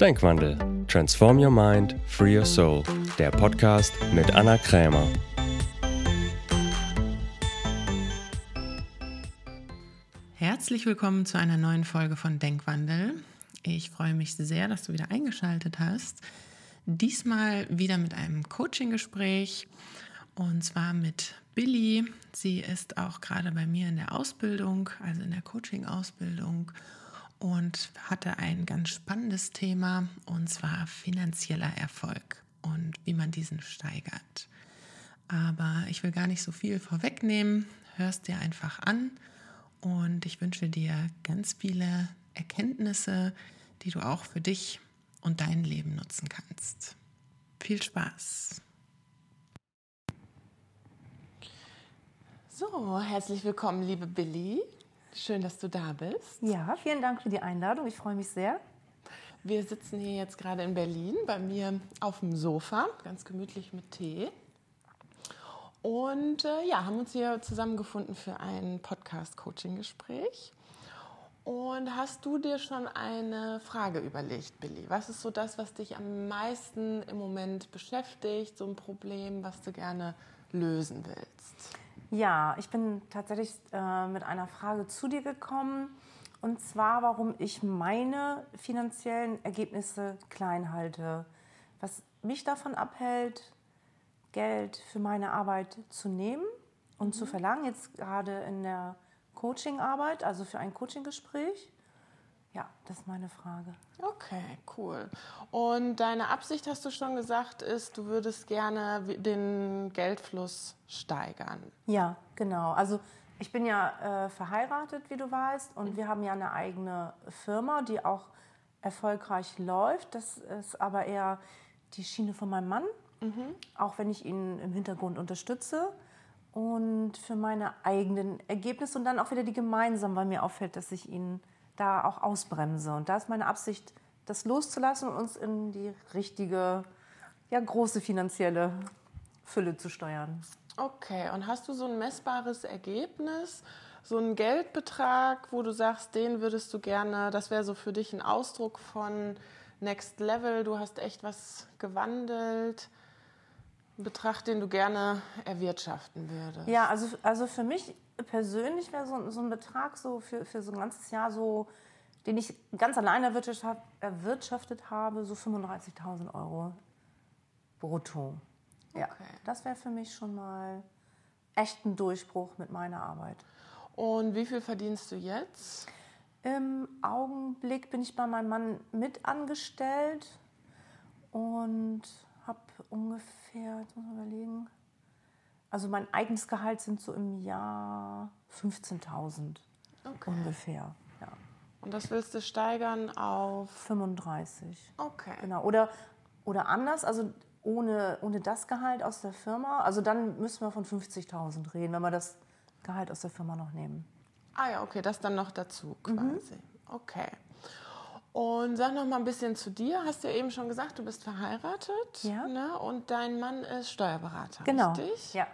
Denkwandel. Transform Your Mind, Free Your Soul. Der Podcast mit Anna Krämer. Herzlich willkommen zu einer neuen Folge von Denkwandel. Ich freue mich sehr, dass du wieder eingeschaltet hast. Diesmal wieder mit einem Coaching-Gespräch und zwar mit Billy. Sie ist auch gerade bei mir in der Ausbildung, also in der Coaching-Ausbildung und hatte ein ganz spannendes Thema und zwar finanzieller Erfolg und wie man diesen steigert. Aber ich will gar nicht so viel vorwegnehmen. Hörst dir einfach an und ich wünsche dir ganz viele Erkenntnisse, die du auch für dich und dein Leben nutzen kannst. Viel Spaß! So, herzlich willkommen, liebe Billy. Schön, dass du da bist. Ja, vielen Dank für die Einladung. Ich freue mich sehr. Wir sitzen hier jetzt gerade in Berlin bei mir auf dem Sofa, ganz gemütlich mit Tee. Und äh, ja, haben uns hier zusammengefunden für ein Podcast-Coaching-Gespräch. Und hast du dir schon eine Frage überlegt, Billy? Was ist so das, was dich am meisten im Moment beschäftigt, so ein Problem, was du gerne lösen willst? Ja, ich bin tatsächlich äh, mit einer Frage zu dir gekommen. Und zwar, warum ich meine finanziellen Ergebnisse klein halte. Was mich davon abhält, Geld für meine Arbeit zu nehmen und mhm. zu verlangen, jetzt gerade in der Coachingarbeit, also für ein Coachinggespräch. Ja, das ist meine Frage. Okay, cool. Und deine Absicht, hast du schon gesagt, ist, du würdest gerne den Geldfluss steigern. Ja, genau. Also ich bin ja äh, verheiratet, wie du weißt, und wir haben ja eine eigene Firma, die auch erfolgreich läuft. Das ist aber eher die Schiene von meinem Mann, mhm. auch wenn ich ihn im Hintergrund unterstütze. Und für meine eigenen Ergebnisse und dann auch wieder die gemeinsamen, weil mir auffällt, dass ich ihn da auch ausbremse. Und da ist meine Absicht, das loszulassen und uns in die richtige, ja, große finanzielle Fülle zu steuern. Okay, und hast du so ein messbares Ergebnis, so einen Geldbetrag, wo du sagst, den würdest du gerne, das wäre so für dich ein Ausdruck von Next Level, du hast echt was gewandelt, Betrag, den du gerne erwirtschaften würdest? Ja, also, also für mich persönlich wäre so, so ein Betrag so für, für so ein ganzes Jahr so, den ich ganz allein erwirtschaftet, erwirtschaftet habe, so 35.000 Euro brutto. Ja, okay. das wäre für mich schon mal echt ein Durchbruch mit meiner Arbeit. Und wie viel verdienst du jetzt? Im Augenblick bin ich bei meinem Mann mit angestellt und habe ungefähr, jetzt muss man überlegen, also mein eigenes Gehalt sind so im Jahr 15.000 okay. ungefähr. Ja. Und das willst du steigern auf 35. Okay. Genau. Oder, oder anders, also ohne, ohne das Gehalt aus der Firma, also dann müssen wir von 50.000 reden, wenn wir das Gehalt aus der Firma noch nehmen. Ah ja, okay, das dann noch dazu mhm. quasi. Mhm. Okay. Und sag noch mal ein bisschen zu dir. Hast du ja eben schon gesagt, du bist verheiratet. Ja. Ne? Und dein Mann ist Steuerberater, genau. richtig? Ja.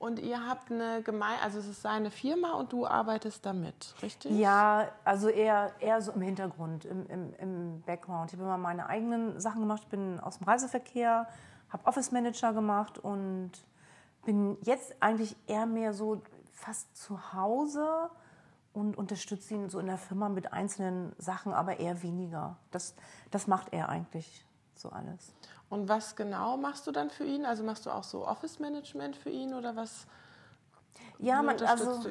Und ihr habt eine Gemeinde, also es ist seine Firma und du arbeitest damit, richtig? Ja, also eher, eher so im Hintergrund, im, im, im Background. Ich habe immer meine eigenen Sachen gemacht, ich bin aus dem Reiseverkehr, habe Office Manager gemacht und bin jetzt eigentlich eher mehr so fast zu Hause und unterstütze ihn so in der Firma mit einzelnen Sachen, aber eher weniger. Das, das macht er eigentlich so alles. Und was genau machst du dann für ihn? Also machst du auch so Office Management für ihn oder was? Ja, man, also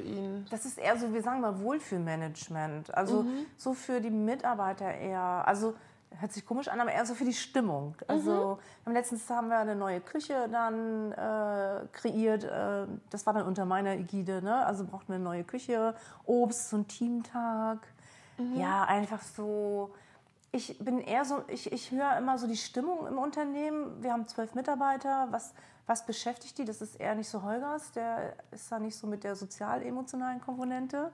das ist eher so, wir sagen mal Wohlfühlmanagement. Also mhm. so für die Mitarbeiter eher. Also hört sich komisch an, aber eher so für die Stimmung. Also mhm. letztens haben wir eine neue Küche dann äh, kreiert. Äh, das war dann unter meiner Ägide. Ne? Also brauchten wir eine neue Küche, Obst, so ein Teamtag. Mhm. Ja, einfach so ich bin eher so, ich, ich höre immer so die Stimmung im Unternehmen. Wir haben zwölf Mitarbeiter. Was, was beschäftigt die? Das ist eher nicht so Holgers, der ist da nicht so mit der sozial-emotionalen Komponente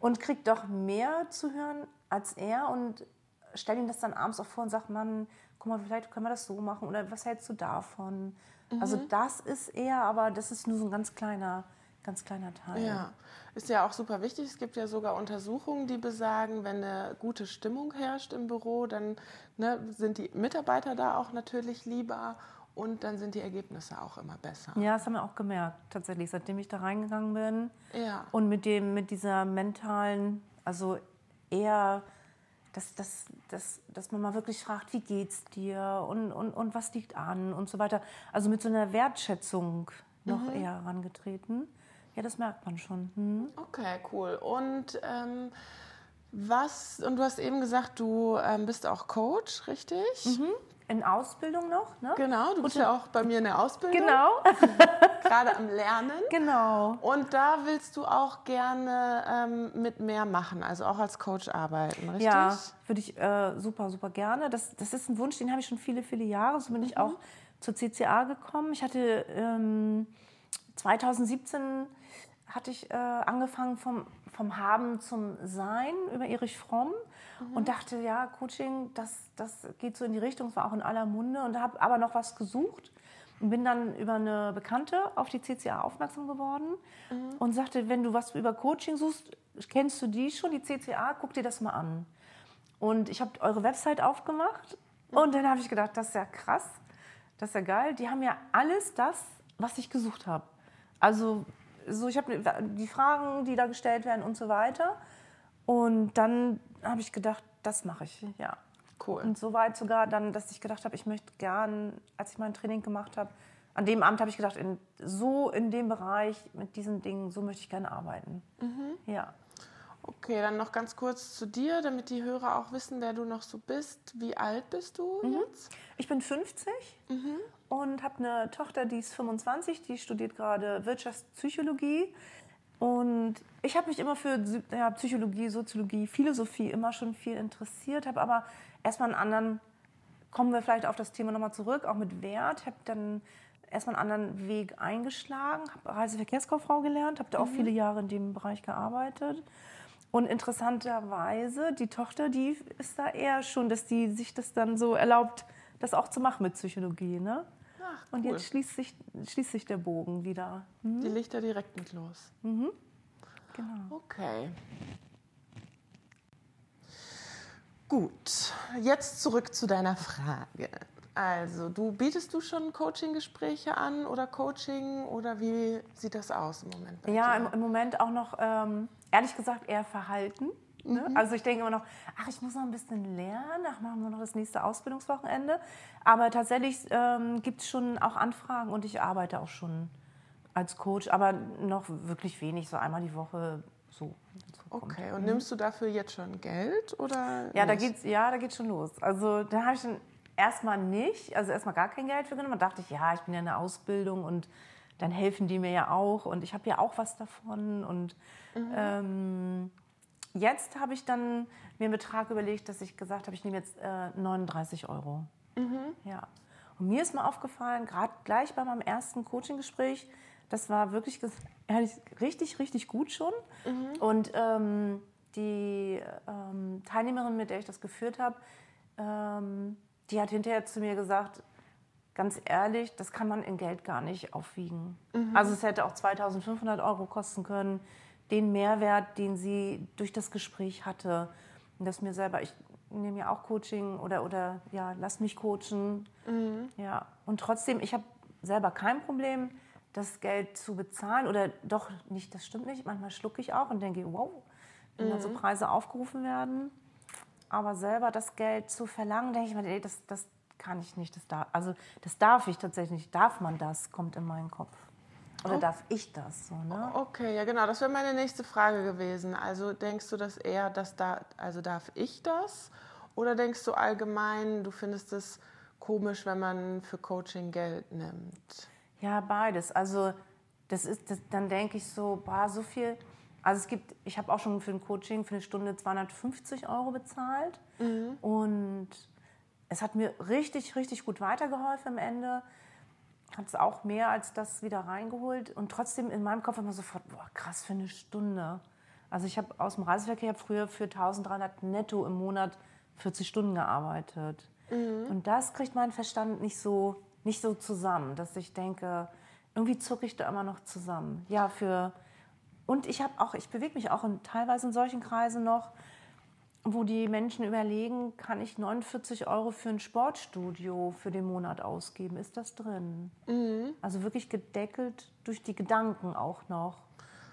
und kriegt doch mehr zu hören als er und stellt ihm das dann abends auch vor und sagt, Mann, guck mal, vielleicht können wir das so machen oder was hältst du davon? Mhm. Also das ist eher, aber das ist nur so ein ganz kleiner ganz kleiner Teil. Ja, ist ja auch super wichtig. Es gibt ja sogar Untersuchungen, die besagen, wenn eine gute Stimmung herrscht im Büro, dann ne, sind die Mitarbeiter da auch natürlich lieber und dann sind die Ergebnisse auch immer besser. Ja, das haben wir auch gemerkt, tatsächlich, seitdem ich da reingegangen bin. Ja. Und mit, dem, mit dieser mentalen, also eher, dass, dass, dass, dass man mal wirklich fragt, wie geht's dir und, und, und was liegt an und so weiter. Also mit so einer Wertschätzung noch mhm. eher herangetreten. Ja, das merkt man schon. Hm. Okay, cool. Und ähm, was, und du hast eben gesagt, du ähm, bist auch Coach, richtig? Mhm. In Ausbildung noch, ne? Genau, du bist ja auch bei mir in der Ausbildung. Genau. Gerade am Lernen. Genau. Und da willst du auch gerne ähm, mit mehr machen, also auch als Coach arbeiten, richtig? Ja, würde ich äh, super, super gerne. Das, das ist ein Wunsch, den habe ich schon viele, viele Jahre. So bin ich mhm. auch zur CCA gekommen. Ich hatte ähm, 2017 hatte ich äh, angefangen vom, vom Haben zum Sein über Erich Fromm mhm. und dachte, ja, Coaching, das, das geht so in die Richtung, es war auch in aller Munde und habe aber noch was gesucht und bin dann über eine Bekannte auf die CCA aufmerksam geworden mhm. und sagte, wenn du was über Coaching suchst, kennst du die schon, die CCA, guck dir das mal an. Und ich habe eure Website aufgemacht mhm. und dann habe ich gedacht, das ist ja krass, das ist ja geil. Die haben ja alles das, was ich gesucht habe. Also so, ich habe die Fragen, die da gestellt werden und so weiter. Und dann habe ich gedacht, das mache ich, ja. Cool. Und so weit sogar dann, dass ich gedacht habe, ich möchte gern, als ich mein Training gemacht habe, an dem Abend habe ich gedacht, in, so in dem Bereich mit diesen Dingen, so möchte ich gerne arbeiten. Mhm. Ja. Okay, dann noch ganz kurz zu dir, damit die Hörer auch wissen, wer du noch so bist. Wie alt bist du mhm. jetzt? Ich bin 50 mhm. Und habe eine Tochter, die ist 25, die studiert gerade Wirtschaftspsychologie. Und ich habe mich immer für ja, Psychologie, Soziologie, Philosophie immer schon viel interessiert, habe aber erstmal einen anderen, kommen wir vielleicht auf das Thema nochmal zurück, auch mit Wert, habe dann erstmal einen anderen Weg eingeschlagen, habe Reiseverkehrskauffrau gelernt, habe da auch mhm. viele Jahre in dem Bereich gearbeitet und interessanterweise, die Tochter, die ist da eher schon, dass die sich das dann so erlaubt, das auch zu machen mit Psychologie. Ne? Ach, cool. Und jetzt schließt sich, schließt sich der Bogen wieder. Mhm. Die Lichter direkt mit los. Mhm. Genau. Okay. Gut, jetzt zurück zu deiner Frage. Also, du bietest du schon Coaching-Gespräche an oder Coaching oder wie sieht das aus im Moment? ja, im, im, Moment auch noch, ähm, ehrlich gesagt, eher Verhalten. Ne? Mhm. Also ich denke immer noch, ach, ich muss noch ein bisschen lernen, ach, machen wir noch das nächste Ausbildungswochenende. Aber tatsächlich ähm, gibt es schon auch Anfragen und ich arbeite auch schon als Coach, aber noch wirklich wenig, so einmal die Woche so. Okay, und mhm. nimmst du dafür jetzt schon Geld oder? Ja, nicht? da geht's, ja, da geht's schon los. Also da habe ich schon erstmal nicht, also erstmal gar kein Geld für genommen. Da dachte ich, ja, ich bin ja in der Ausbildung und dann helfen die mir ja auch und ich habe ja auch was davon. Und mhm. ähm, jetzt habe ich dann mir einen Betrag überlegt, dass ich gesagt habe, ich nehme jetzt äh, 39 Euro. Mhm. Ja. Und mir ist mal aufgefallen, gerade gleich bei meinem ersten Coaching-Gespräch, das war wirklich ehrlich, richtig, richtig gut schon. Mhm. Und ähm, die ähm, Teilnehmerin, mit der ich das geführt habe, ähm, die hat hinterher zu mir gesagt, ganz ehrlich, das kann man in Geld gar nicht aufwiegen. Mhm. Also es hätte auch 2500 Euro kosten können, den Mehrwert, den sie durch das Gespräch hatte. Und das mir selber, ich nehme ja auch Coaching oder, oder ja, lass mich coachen. Mhm. Ja. Und trotzdem, ich habe selber kein Problem, das Geld zu bezahlen. Oder doch nicht, das stimmt nicht. Manchmal schlucke ich auch und denke, wow, wenn mhm. dann so. Preise aufgerufen werden. Aber selber das Geld zu verlangen, denke ich mir, ey, das, das kann ich nicht. Das darf, also das darf ich tatsächlich nicht. Darf man das, kommt in meinen Kopf. Oder oh. darf ich das so, ne? Okay, ja genau, das wäre meine nächste Frage gewesen. Also denkst du, dass eher das da, also darf ich das? Oder denkst du allgemein, du findest es komisch, wenn man für Coaching Geld nimmt? Ja, beides. Also das ist, das, dann denke ich so, boah, so viel also es gibt, ich habe auch schon für ein Coaching für eine Stunde 250 Euro bezahlt mhm. und es hat mir richtig, richtig gut weitergeholfen am Ende. Hat es auch mehr als das wieder reingeholt und trotzdem in meinem Kopf immer sofort, boah, krass für eine Stunde. Also ich habe aus dem Reiseverkehr früher für 1300 netto im Monat 40 Stunden gearbeitet. Mhm. Und das kriegt mein Verstand nicht so, nicht so zusammen, dass ich denke, irgendwie zucke ich da immer noch zusammen. Ja, für und ich habe auch, ich bewege mich auch in, teilweise in solchen Kreisen noch, wo die Menschen überlegen, kann ich 49 Euro für ein Sportstudio für den Monat ausgeben? Ist das drin? Mhm. Also wirklich gedeckelt durch die Gedanken auch noch.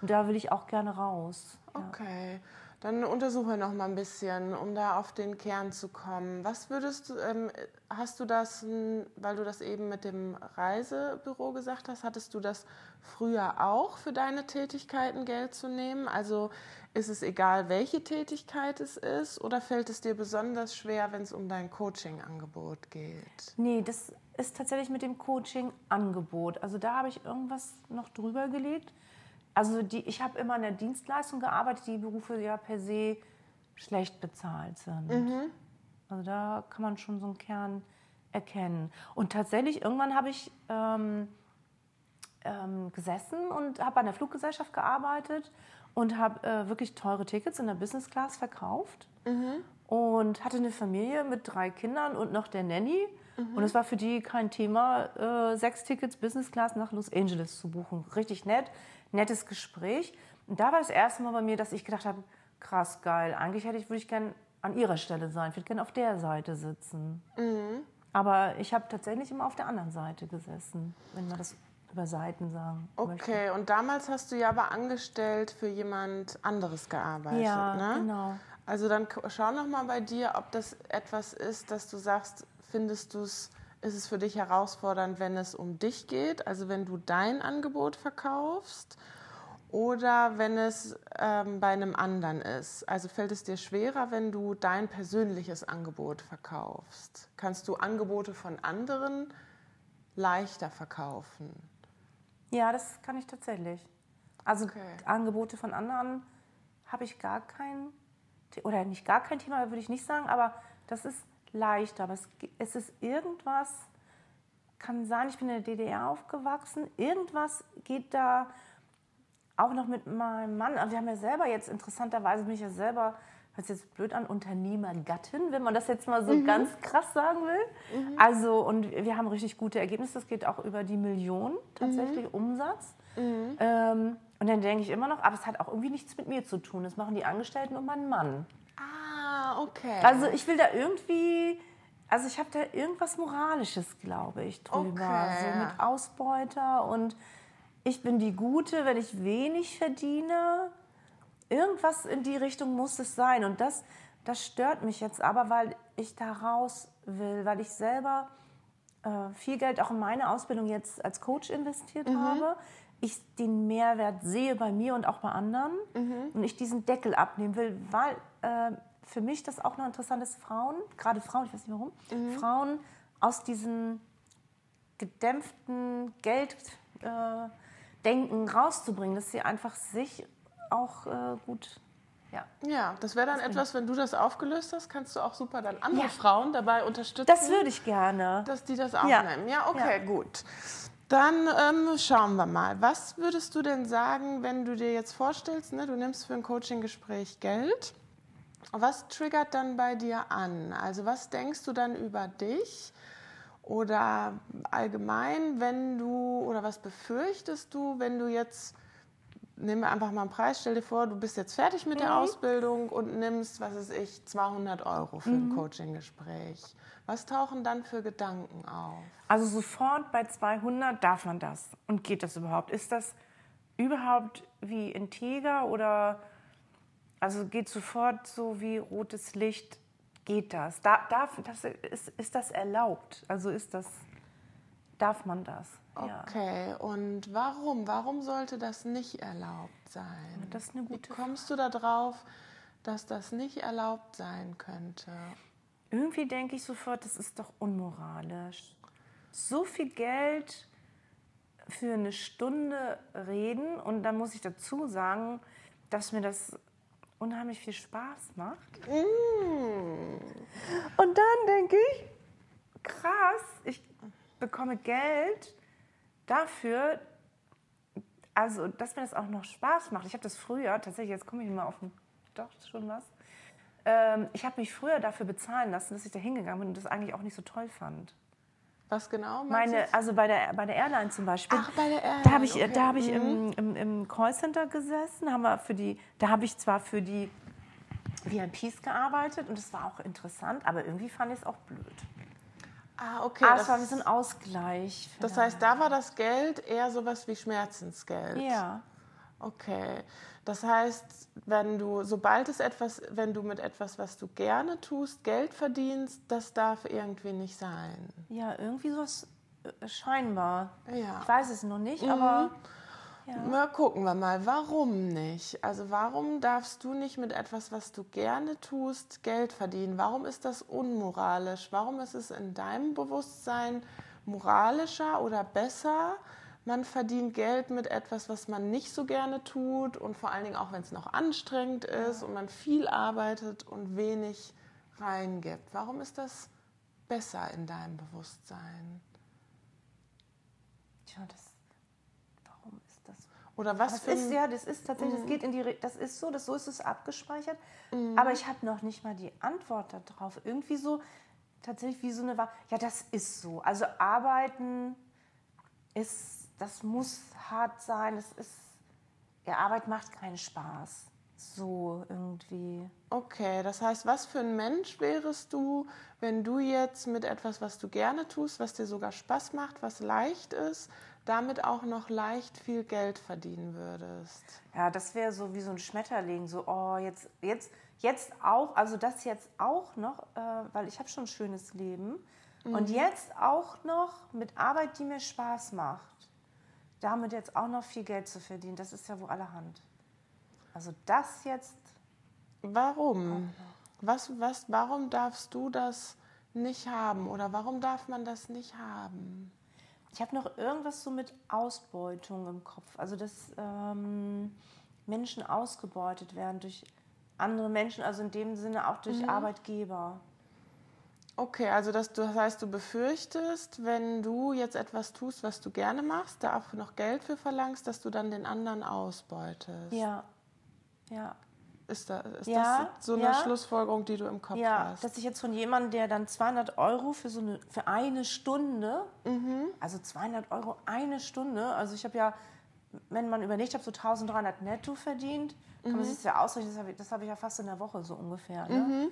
Und da will ich auch gerne raus. Okay. Ja. Dann untersuche noch mal ein bisschen, um da auf den Kern zu kommen. Was würdest du, ähm, hast du das, weil du das eben mit dem Reisebüro gesagt hast, hattest du das früher auch für deine Tätigkeiten Geld zu nehmen? Also ist es egal, welche Tätigkeit es ist oder fällt es dir besonders schwer, wenn es um dein Coaching-Angebot geht? Nee, das ist tatsächlich mit dem Coaching-Angebot. Also da habe ich irgendwas noch drüber gelegt also die, ich habe immer in der Dienstleistung gearbeitet, die Berufe ja per se schlecht bezahlt sind. Mhm. Also da kann man schon so einen Kern erkennen. Und tatsächlich, irgendwann habe ich ähm, ähm, gesessen und habe bei einer Fluggesellschaft gearbeitet und habe äh, wirklich teure Tickets in der Business Class verkauft. Mhm. Und hatte eine Familie mit drei Kindern und noch der Nanny. Mhm. Und es war für die kein Thema, äh, sechs Tickets Business Class nach Los Angeles zu buchen. Richtig nett nettes Gespräch. Und da war das erste Mal bei mir, dass ich gedacht habe, krass, geil, eigentlich hätte ich, würde ich gerne an ihrer Stelle sein, ich würde gerne auf der Seite sitzen. Mhm. Aber ich habe tatsächlich immer auf der anderen Seite gesessen, wenn man das über Seiten sagen Okay, möchte. und damals hast du ja aber angestellt für jemand anderes gearbeitet, ja, ne? genau. Also dann schau noch mal bei dir, ob das etwas ist, dass du sagst, findest du es ist es für dich herausfordernd, wenn es um dich geht, also wenn du dein Angebot verkaufst oder wenn es ähm, bei einem anderen ist? Also fällt es dir schwerer, wenn du dein persönliches Angebot verkaufst? Kannst du Angebote von anderen leichter verkaufen? Ja, das kann ich tatsächlich. Also okay. Angebote von anderen habe ich gar kein, oder nicht gar kein Thema, würde ich nicht sagen, aber das ist leichter. Aber es, es ist irgendwas, kann sein, ich bin in der DDR aufgewachsen, irgendwas geht da auch noch mit meinem Mann. Wir haben ja selber jetzt interessanterweise mich ja selber, hört sich jetzt blöd an, Unternehmergattin, wenn man das jetzt mal so mhm. ganz krass sagen will. Mhm. Also, und wir haben richtig gute Ergebnisse. Das geht auch über die Million tatsächlich mhm. Umsatz. Mhm. Ähm, und dann denke ich immer noch, aber es hat auch irgendwie nichts mit mir zu tun. Das machen die Angestellten und mein Mann. Ah, okay. Also ich will da irgendwie, also ich habe da irgendwas Moralisches, glaube ich, drüber. Okay. So mit Ausbeuter und ich bin die Gute, wenn ich wenig verdiene. Irgendwas in die Richtung muss es sein. Und das, das stört mich jetzt aber, weil ich da raus will, weil ich selber äh, viel Geld auch in meine Ausbildung jetzt als Coach investiert mhm. habe. Ich den Mehrwert sehe bei mir und auch bei anderen mhm. und ich diesen Deckel abnehmen will, weil äh, für mich das auch noch interessant ist, Frauen, gerade Frauen, ich weiß nicht warum, mhm. Frauen aus diesem gedämpften Gelddenken äh, rauszubringen, dass sie einfach sich auch äh, gut ja. ja, das wäre dann das etwas, wenn du das aufgelöst hast, kannst du auch super dann andere ja. Frauen dabei unterstützen. Das würde ich gerne. Dass die das aufnehmen. Ja, ja okay, ja. gut. Dann ähm, schauen wir mal. Was würdest du denn sagen, wenn du dir jetzt vorstellst, ne, du nimmst für ein Coaching-Gespräch Geld was triggert dann bei dir an? Also was denkst du dann über dich? Oder allgemein, wenn du, oder was befürchtest du, wenn du jetzt, nehmen wir einfach mal einen Preis, stell dir vor, du bist jetzt fertig mit mhm. der Ausbildung und nimmst, was weiß ich, 200 Euro für mhm. ein Coaching-Gespräch. Was tauchen dann für Gedanken auf? Also sofort bei 200 darf man das. Und geht das überhaupt? Ist das überhaupt wie integer oder also geht sofort so wie rotes Licht, geht das? Da, darf, das ist, ist das erlaubt? Also ist das, darf man das? Okay, ja. und warum? Warum sollte das nicht erlaubt sein? Das ist eine gute Wie kommst du da drauf, dass das nicht erlaubt sein könnte? Irgendwie denke ich sofort, das ist doch unmoralisch. So viel Geld für eine Stunde reden und dann muss ich dazu sagen, dass mir das unheimlich viel Spaß macht. Mm. Und dann denke ich, krass, ich bekomme Geld dafür, also dass mir das auch noch Spaß macht. Ich habe das früher, tatsächlich, jetzt komme ich mal auf den, doch schon was. Ähm, ich habe mich früher dafür bezahlen lassen, dass ich da hingegangen bin und das eigentlich auch nicht so toll fand. Was genau? Meine, also bei der, bei der Airline zum Beispiel. Ach, bei der Airline. Da habe ich, okay. da hab ich im, mhm. im, im Callcenter gesessen. Haben wir für die, da habe ich zwar für die VIPs gearbeitet und das war auch interessant, aber irgendwie fand ich es auch blöd. Ah, okay. Ah, das war wie so ein Ausgleich. Das heißt, da war das Geld eher sowas wie Schmerzensgeld. Ja. Okay. Das heißt, wenn du, sobald es etwas, wenn du mit etwas, was du gerne tust, Geld verdienst, das darf irgendwie nicht sein. Ja, irgendwie sowas äh, scheinbar. Ja. Ich weiß es noch nicht, mhm. aber. Ja. Na, gucken wir mal, warum nicht? Also warum darfst du nicht mit etwas, was du gerne tust, Geld verdienen? Warum ist das unmoralisch? Warum ist es in deinem Bewusstsein moralischer oder besser, man verdient Geld mit etwas, was man nicht so gerne tut und vor allen Dingen auch, wenn es noch anstrengend ist ja. und man viel arbeitet und wenig reingibt. Warum ist das besser in deinem Bewusstsein? Ist das? Oder was das für ist ja, das ist tatsächlich, mhm. das geht in die, das ist so, das so ist es abgespeichert. Mhm. Aber ich habe noch nicht mal die Antwort darauf. Irgendwie so tatsächlich wie so eine, ja, das ist so. Also arbeiten ist das muss hart sein. Es ist, ja, Arbeit macht keinen Spaß. So irgendwie. Okay, das heißt, was für ein Mensch wärest du, wenn du jetzt mit etwas, was du gerne tust, was dir sogar Spaß macht, was leicht ist, damit auch noch leicht viel Geld verdienen würdest? Ja, das wäre so wie so ein Schmetterling, so, oh, jetzt, jetzt, jetzt auch, also das jetzt auch noch, äh, weil ich habe schon ein schönes Leben. Mhm. Und jetzt auch noch mit Arbeit, die mir Spaß macht damit jetzt auch noch viel Geld zu verdienen, das ist ja wohl allerhand. Also das jetzt. Warum? Was, was, warum darfst du das nicht haben oder warum darf man das nicht haben? Ich habe noch irgendwas so mit Ausbeutung im Kopf. Also dass ähm, Menschen ausgebeutet werden durch andere Menschen, also in dem Sinne auch durch mhm. Arbeitgeber. Okay, also das, das heißt, du befürchtest, wenn du jetzt etwas tust, was du gerne machst, da auch noch Geld für verlangst, dass du dann den anderen ausbeutest. Ja, ja. Ist, da, ist ja, das so eine ja. Schlussfolgerung, die du im Kopf ja, hast? dass ich jetzt von jemandem, der dann 200 Euro für so eine für eine Stunde, mhm. also 200 Euro eine Stunde, also ich habe ja, wenn man überlegt, ich habe so 1300 netto verdient, kann mhm. man sich das ja ausrechnen, das habe ich, hab ich, ja fast in der Woche so ungefähr. Ne? Mhm.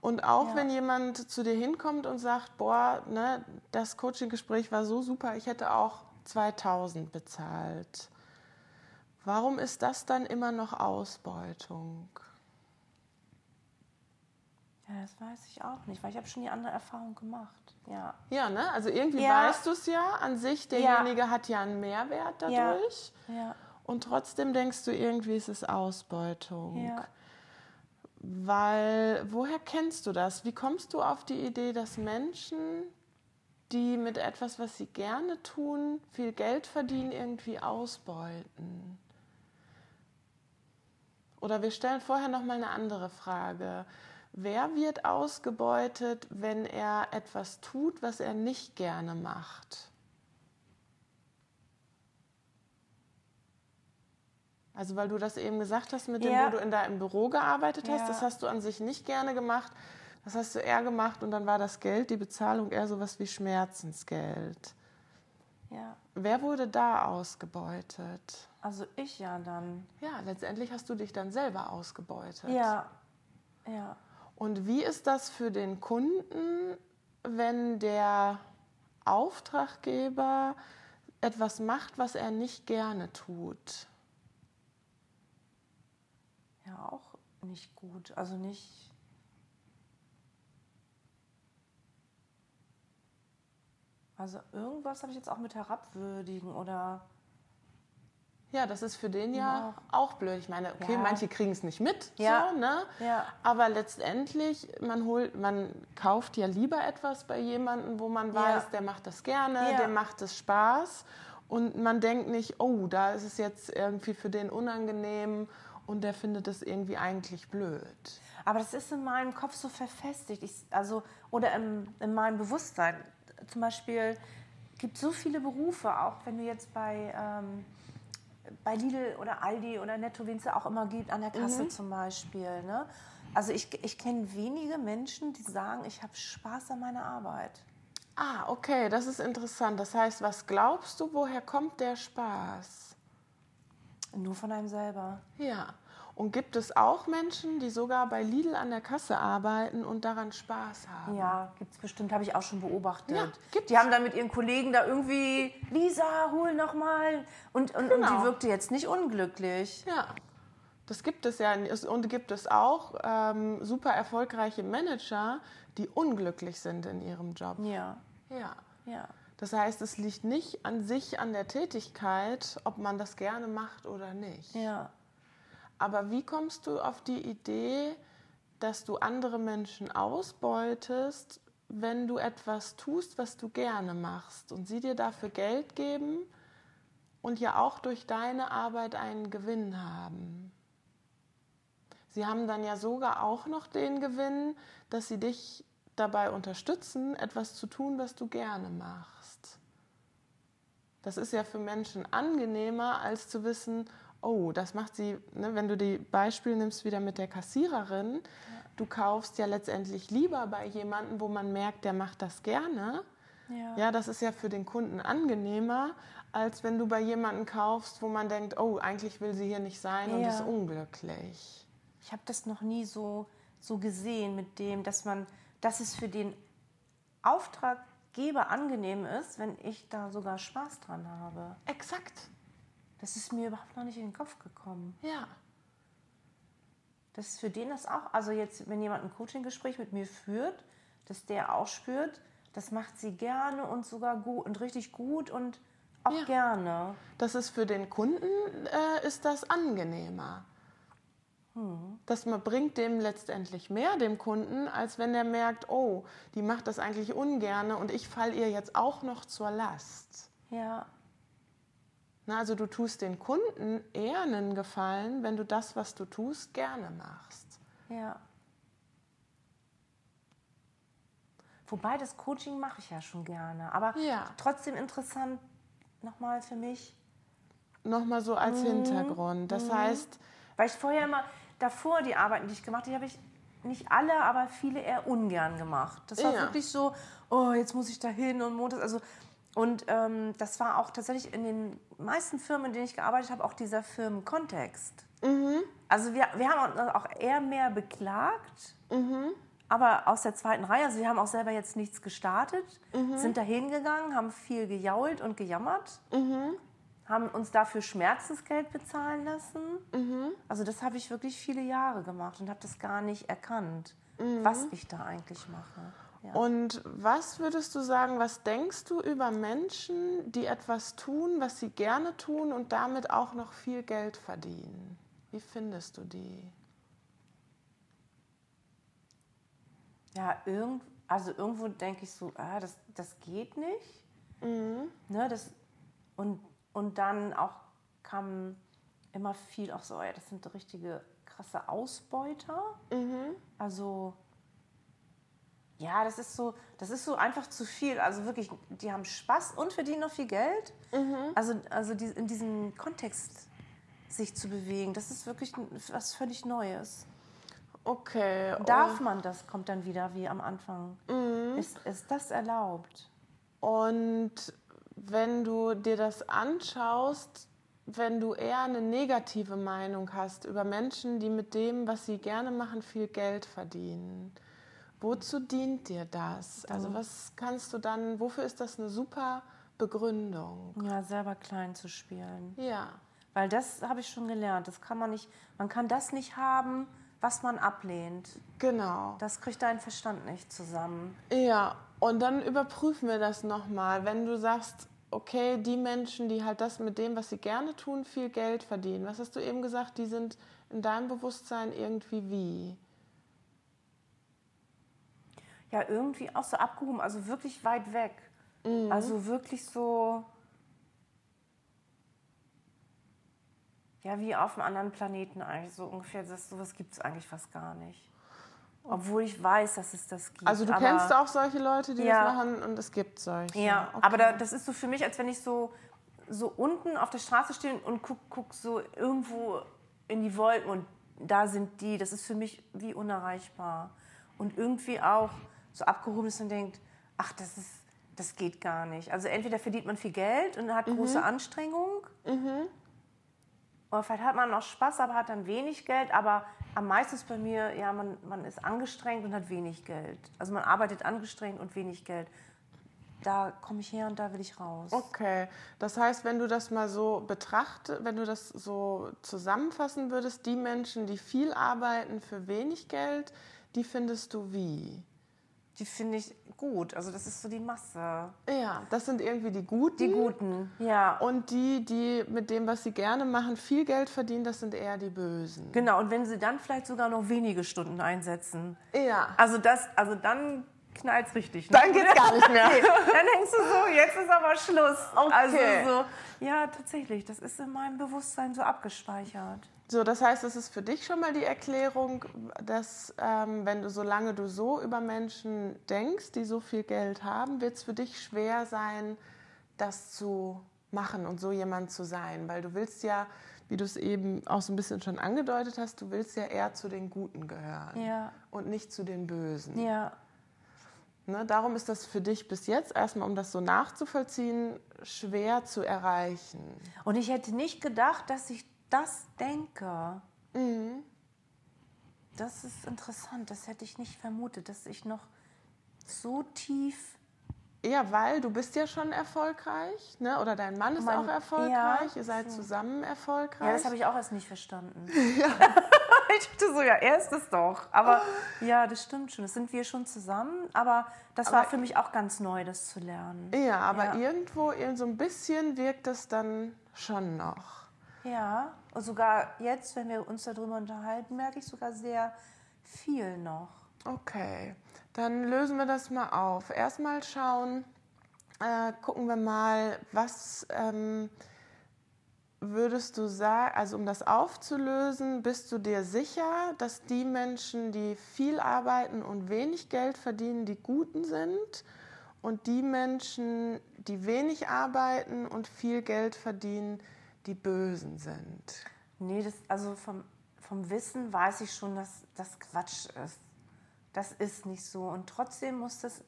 Und auch ja. wenn jemand zu dir hinkommt und sagt, boah, ne, das Coaching-Gespräch war so super, ich hätte auch 2000 bezahlt. Warum ist das dann immer noch Ausbeutung? Ja, das weiß ich auch nicht, weil ich habe schon die andere Erfahrung gemacht. Ja, ja ne? also irgendwie ja. weißt du es ja an sich, derjenige ja. hat ja einen Mehrwert dadurch. Ja. Und trotzdem denkst du, irgendwie ist es Ausbeutung. Ja. Weil, woher kennst du das? Wie kommst du auf die Idee, dass Menschen, die mit etwas, was sie gerne tun, viel Geld verdienen, irgendwie ausbeuten? Oder wir stellen vorher noch mal eine andere Frage. Wer wird ausgebeutet, wenn er etwas tut, was er nicht gerne macht? Also weil du das eben gesagt hast, mit dem, ja. wo du in deinem Büro gearbeitet hast, ja. das hast du an sich nicht gerne gemacht. Das hast du eher gemacht und dann war das Geld, die Bezahlung eher sowas wie Schmerzensgeld. Ja. Wer wurde da ausgebeutet? Also ich ja dann. Ja, letztendlich hast du dich dann selber ausgebeutet. Ja. Ja. Und wie ist das für den Kunden, wenn der Auftraggeber etwas macht, was er nicht gerne tut? ja auch nicht gut. Also nicht. Also irgendwas habe ich jetzt auch mit herabwürdigen oder. Ja, das ist für den ja, ja. auch blöd. Ich meine, okay, ja. manche kriegen es nicht mit, ja. so, ne? Ja. Aber letztendlich, man holt, man kauft ja lieber etwas bei jemandem, wo man weiß, der macht das gerne, dem macht es Spaß. Und man denkt nicht, oh, da ist es jetzt irgendwie für den unangenehm und der findet es irgendwie eigentlich blöd. Aber das ist in meinem Kopf so verfestigt. Ich, also, oder im, in meinem Bewusstsein. Zum Beispiel gibt es so viele Berufe, auch wenn du jetzt bei, ähm, bei Lidl oder Aldi oder Netto, wen es ja auch immer gibt, an der Kasse mhm. zum Beispiel. Ne? Also ich, ich kenne wenige Menschen, die sagen, ich habe Spaß an meiner Arbeit. Ah, okay, das ist interessant. Das heißt, was glaubst du, woher kommt der Spaß? Nur von einem selber. Ja. Und gibt es auch Menschen, die sogar bei Lidl an der Kasse arbeiten und daran Spaß haben? Ja, gibt es bestimmt, habe ich auch schon beobachtet. Ja, gibt's. Die haben dann mit ihren Kollegen da irgendwie, Lisa, hol noch mal. Und, und, genau. und die genau. wirkte jetzt nicht unglücklich. Ja, das gibt es ja. Und gibt es auch ähm, super erfolgreiche Manager, die unglücklich sind in ihrem Job. Ja. Ja. Ja. Das heißt, es liegt nicht an sich, an der Tätigkeit, ob man das gerne macht oder nicht. Ja. Aber wie kommst du auf die Idee, dass du andere Menschen ausbeutest, wenn du etwas tust, was du gerne machst und sie dir dafür Geld geben und ja auch durch deine Arbeit einen Gewinn haben? Sie haben dann ja sogar auch noch den Gewinn, dass sie dich dabei unterstützen, etwas zu tun, was du gerne machst. Das ist ja für Menschen angenehmer, als zu wissen, oh, das macht sie, ne, wenn du die Beispiel nimmst wieder mit der Kassiererin, ja. du kaufst ja letztendlich lieber bei jemandem, wo man merkt, der macht das gerne. Ja. ja, das ist ja für den Kunden angenehmer, als wenn du bei jemandem kaufst, wo man denkt, oh, eigentlich will sie hier nicht sein ja. und ist unglücklich. Ich habe das noch nie so, so gesehen mit dem, dass man, dass es für den Auftraggeber angenehm ist, wenn ich da sogar Spaß dran habe. Exakt. Das ist mir überhaupt noch nicht in den Kopf gekommen. Ja. Das ist für den das auch, also jetzt, wenn jemand ein Coaching-Gespräch mit mir führt, dass der auch spürt, das macht sie gerne und sogar gut und richtig gut und auch ja. gerne. Das ist für den Kunden, äh, ist das angenehmer. Hm. Das bringt dem letztendlich mehr, dem Kunden, als wenn er merkt, oh, die macht das eigentlich ungerne und ich falle ihr jetzt auch noch zur Last. Ja. Na, also du tust den Kunden eher einen Gefallen, wenn du das, was du tust, gerne machst. Ja. Wobei das Coaching mache ich ja schon gerne. Aber ja. trotzdem interessant nochmal für mich. Nochmal so als mhm. Hintergrund. Das mhm. heißt. Weil ich vorher immer, davor die Arbeiten, die ich gemacht habe, habe ich nicht alle, aber viele eher ungern gemacht. Das war ja. wirklich so, oh, jetzt muss ich da hin und montags. Also und ähm, das war auch tatsächlich in den meisten Firmen, in denen ich gearbeitet habe, auch dieser Firmenkontext. Mhm. Also wir, wir haben uns auch eher mehr beklagt, mhm. aber aus der zweiten Reihe. Also wir haben auch selber jetzt nichts gestartet, mhm. sind da hingegangen, haben viel gejault und gejammert, mhm. haben uns dafür Schmerzensgeld bezahlen lassen. Mhm. Also das habe ich wirklich viele Jahre gemacht und habe das gar nicht erkannt, mhm. was ich da eigentlich mache. Und was würdest du sagen, was denkst du über Menschen, die etwas tun, was sie gerne tun und damit auch noch viel Geld verdienen? Wie findest du die? Ja, irgend, also irgendwo denke ich so, ah, das, das geht nicht. Mhm. Ne, das, und, und dann auch kam immer viel auch so, ja, das sind richtige krasse Ausbeuter. Mhm. Also ja, das ist so, das ist so einfach zu viel. Also wirklich, die haben Spaß und verdienen noch viel Geld. Mhm. Also, also die, in diesem Kontext sich zu bewegen, das ist wirklich was völlig Neues. Okay. Darf man das, kommt dann wieder wie am Anfang. Mhm. Ist, ist das erlaubt? Und wenn du dir das anschaust, wenn du eher eine negative Meinung hast über Menschen, die mit dem, was sie gerne machen, viel Geld verdienen, Wozu dient dir das? Also was kannst du dann, wofür ist das eine super Begründung? Ja, selber klein zu spielen. Ja. Weil das habe ich schon gelernt. Das kann man nicht, man kann das nicht haben, was man ablehnt. Genau. Das kriegt dein Verstand nicht zusammen. Ja, und dann überprüfen wir das nochmal. Wenn du sagst, okay, die Menschen, die halt das mit dem, was sie gerne tun, viel Geld verdienen. Was hast du eben gesagt? Die sind in deinem Bewusstsein irgendwie wie? Ja irgendwie auch so abgehoben, also wirklich weit weg. Mhm. Also wirklich so, ja, wie auf einem anderen Planeten eigentlich, so ungefähr. Das, sowas gibt es eigentlich fast gar nicht. Obwohl ich weiß, dass es das gibt. Also du aber, kennst auch solche Leute, die ja, das machen und es gibt solche. Ja, okay. aber da, das ist so für mich, als wenn ich so, so unten auf der Straße stehe und guck, guck so irgendwo in die Wolken und da sind die. Das ist für mich wie unerreichbar. Und irgendwie auch so abgehoben ist und denkt, ach, das ist, das geht gar nicht. Also entweder verdient man viel Geld und hat mhm. große Anstrengung. Mhm. Oder vielleicht hat man noch Spaß, aber hat dann wenig Geld. Aber am meisten ist bei mir, ja, man, man ist angestrengt und hat wenig Geld. Also man arbeitet angestrengt und wenig Geld. Da komme ich her und da will ich raus. Okay, das heißt, wenn du das mal so betrachtest, wenn du das so zusammenfassen würdest, die Menschen, die viel arbeiten für wenig Geld, die findest du wie? Die finde ich gut. Also das ist so die Masse. Ja, das sind irgendwie die Guten. Die Guten, ja. Und die, die mit dem, was sie gerne machen, viel Geld verdienen, das sind eher die Bösen. Genau, und wenn sie dann vielleicht sogar noch wenige Stunden einsetzen. Ja. Also das, also dann knallt es richtig. Ne? Dann geht's gar nicht mehr. nee, dann denkst du so, jetzt ist aber Schluss. Okay. Also so, ja, tatsächlich, das ist in meinem Bewusstsein so abgespeichert. So, das heißt, es ist für dich schon mal die Erklärung, dass ähm, wenn du, solange du so über Menschen denkst, die so viel Geld haben, wird es für dich schwer sein, das zu machen und so jemand zu sein, weil du willst ja, wie du es eben auch so ein bisschen schon angedeutet hast, du willst ja eher zu den Guten gehören ja. und nicht zu den Bösen. Ja. Ne, darum ist das für dich bis jetzt erstmal, um das so nachzuvollziehen, schwer zu erreichen. Und ich hätte nicht gedacht, dass ich das denke. Mhm. Das ist interessant. Das hätte ich nicht vermutet, dass ich noch so tief ja, weil du bist ja schon erfolgreich, ne? oder dein Mann ist mein, auch erfolgreich, ja, ihr seid zusammen erfolgreich. Ja, das habe ich auch erst nicht verstanden. Ja. ich dachte so, ja, er ist es doch. Aber ja, das stimmt schon, das sind wir schon zusammen, aber das aber war für mich auch ganz neu, das zu lernen. Ja, aber ja. irgendwo, so ein bisschen wirkt es dann schon noch. Ja, und sogar jetzt, wenn wir uns darüber unterhalten, merke ich sogar sehr viel noch. Okay, dann lösen wir das mal auf. Erstmal schauen, äh, gucken wir mal, was ähm, würdest du sagen, also um das aufzulösen, bist du dir sicher, dass die Menschen, die viel arbeiten und wenig Geld verdienen, die Guten sind? Und die Menschen, die wenig arbeiten und viel Geld verdienen, die Bösen sind? Nee, das, also vom, vom Wissen weiß ich schon, dass das Quatsch ist das ist nicht so. Und trotzdem muss das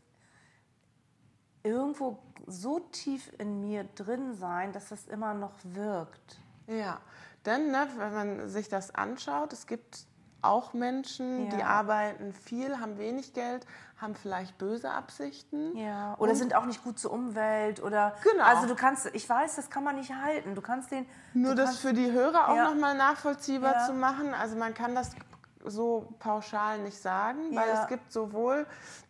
irgendwo so tief in mir drin sein, dass es immer noch wirkt. Ja, denn ne, wenn man sich das anschaut, es gibt auch Menschen, ja. die arbeiten viel, haben wenig Geld, haben vielleicht böse Absichten. Ja. Oder sind auch nicht gut zur Umwelt oder genau. also du kannst, ich weiß, das kann man nicht halten. Du kannst den nur das kannst, für die Hörer auch ja. nochmal nachvollziehbar ja. zu machen. Also man kann das so pauschal nicht sagen, weil ja. es gibt sowohl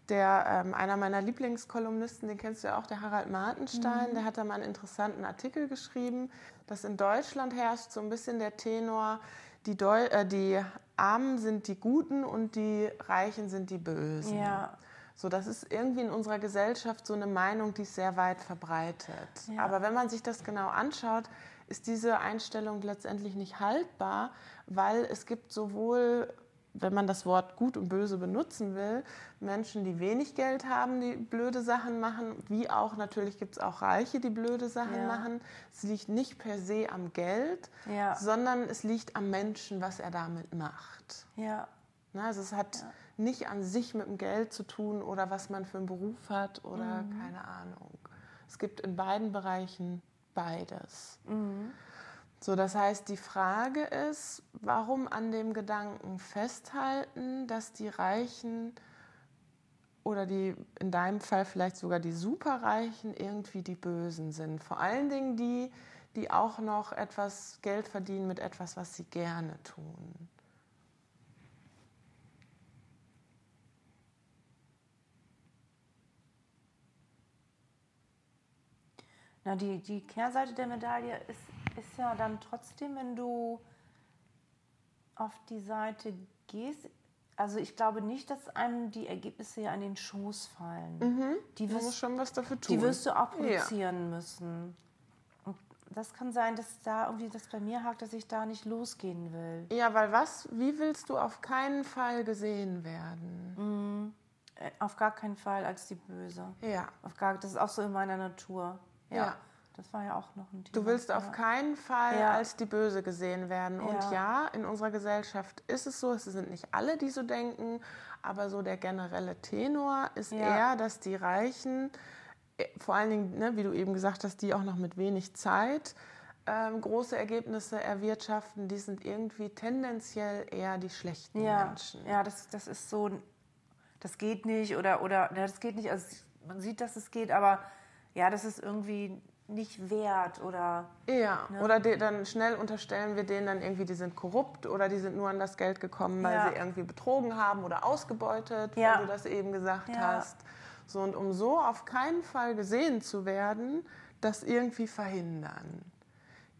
der, ähm, einer meiner Lieblingskolumnisten, den kennst du ja auch, der Harald Martenstein, mhm. der hat da mal einen interessanten Artikel geschrieben, dass in Deutschland herrscht so ein bisschen der Tenor, die, Deu äh, die Armen sind die Guten und die Reichen sind die Bösen. Ja. So, das ist irgendwie in unserer Gesellschaft so eine Meinung, die ist sehr weit verbreitet. Ja. Aber wenn man sich das genau anschaut, ist diese Einstellung letztendlich nicht haltbar, weil es gibt sowohl wenn man das Wort gut und böse benutzen will, Menschen, die wenig Geld haben, die blöde Sachen machen, wie auch natürlich gibt es auch Reiche, die blöde Sachen ja. machen. Es liegt nicht per se am Geld, ja. sondern es liegt am Menschen, was er damit macht. Ja. Na, also es hat ja. nicht an sich mit dem Geld zu tun oder was man für einen Beruf hat oder mhm. keine Ahnung. Es gibt in beiden Bereichen beides. Mhm. So, das heißt, die Frage ist, warum an dem Gedanken festhalten, dass die Reichen oder die in deinem Fall vielleicht sogar die Superreichen irgendwie die Bösen sind. Vor allen Dingen die, die auch noch etwas Geld verdienen mit etwas, was sie gerne tun. Na, die, die Kehrseite der Medaille ist ist ja dann trotzdem, wenn du auf die Seite gehst, also ich glaube nicht, dass einem die Ergebnisse ja an den Schoß fallen. Mhm. Die wirst, schon was dafür tun. Die wirst du auch produzieren ja. müssen. Und das kann sein, dass da irgendwie das bei mir hakt, dass ich da nicht losgehen will. Ja, weil was, wie willst du auf keinen Fall gesehen werden? Mhm. Auf gar keinen Fall als die Böse. Ja. Auf gar, das ist auch so in meiner Natur. ja. ja. Das war ja auch noch ein Thema. Du willst auf keinen Fall ja. als die Böse gesehen werden. Und ja. ja, in unserer Gesellschaft ist es so, es sind nicht alle, die so denken, aber so der generelle Tenor ist eher, dass die Reichen äh, vor allen Dingen, ne, wie du eben gesagt hast, die auch noch mit wenig Zeit ähm, große Ergebnisse erwirtschaften, die sind irgendwie tendenziell eher die schlechten ja, Menschen. Ja, das, das ist so, das geht nicht oder, oder ja, das geht nicht, also man sieht, dass es geht, aber ja, das ist irgendwie nicht wert oder. Ja, ne? oder die, dann schnell unterstellen wir denen dann irgendwie, die sind korrupt oder die sind nur an das Geld gekommen, weil ja. sie irgendwie betrogen haben oder ausgebeutet, ja. weil du das eben gesagt ja. hast. So, und um so auf keinen Fall gesehen zu werden, das irgendwie verhindern.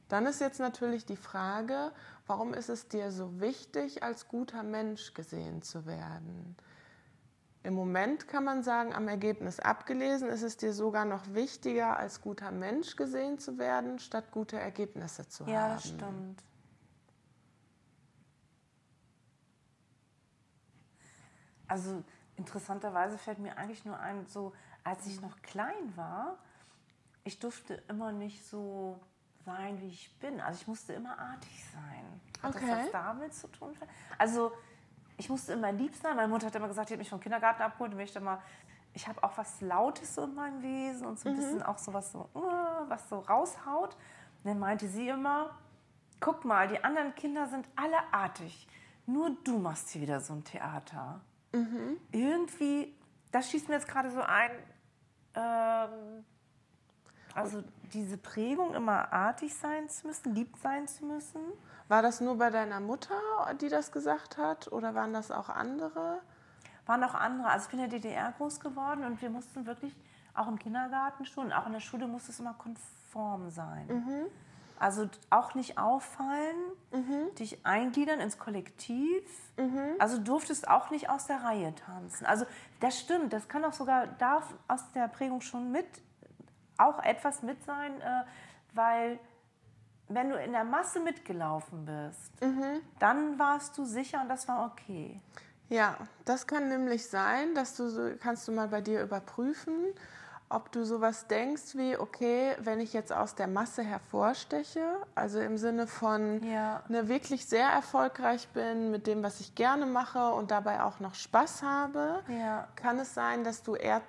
Dann ist jetzt natürlich die Frage, warum ist es dir so wichtig, als guter Mensch gesehen zu werden? Im Moment kann man sagen, am Ergebnis abgelesen ist es dir sogar noch wichtiger, als guter Mensch gesehen zu werden, statt gute Ergebnisse zu ja, haben. Ja, das stimmt. Also interessanterweise fällt mir eigentlich nur ein, so als ich noch klein war, ich durfte immer nicht so sein, wie ich bin. Also ich musste immer artig sein. Hat okay. das was damit zu tun? Also ich musste immer lieb sein. Meine Mutter hat immer gesagt, die hat mich vom Kindergarten abgeholt und ich ich habe auch was Lautes so in meinem Wesen und so ein mhm. bisschen auch so was so, uh, was so raushaut. Und dann meinte sie immer, guck mal, die anderen Kinder sind alle artig. Nur du machst hier wieder so ein Theater. Mhm. Irgendwie, das schießt mir jetzt gerade so ein, ähm, also diese Prägung, immer artig sein zu müssen, lieb sein zu müssen. War das nur bei deiner Mutter, die das gesagt hat, oder waren das auch andere? Waren auch andere. Also ich bin in der DDR groß geworden und wir mussten wirklich auch im Kindergarten schon, auch in der Schule musste es immer konform sein. Mhm. Also auch nicht auffallen, mhm. dich eingliedern ins Kollektiv. Mhm. Also durftest auch nicht aus der Reihe tanzen. Also das stimmt, das kann auch sogar, darf aus der Prägung schon mit, auch etwas mit sein, äh, weil wenn du in der Masse mitgelaufen bist, mhm. dann warst du sicher und das war okay. Ja, das kann nämlich sein, dass du kannst du mal bei dir überprüfen, ob du sowas denkst wie, okay, wenn ich jetzt aus der Masse hervorsteche, also im Sinne von ja. ne, wirklich sehr erfolgreich bin mit dem, was ich gerne mache und dabei auch noch Spaß habe, ja. kann es sein, dass du eher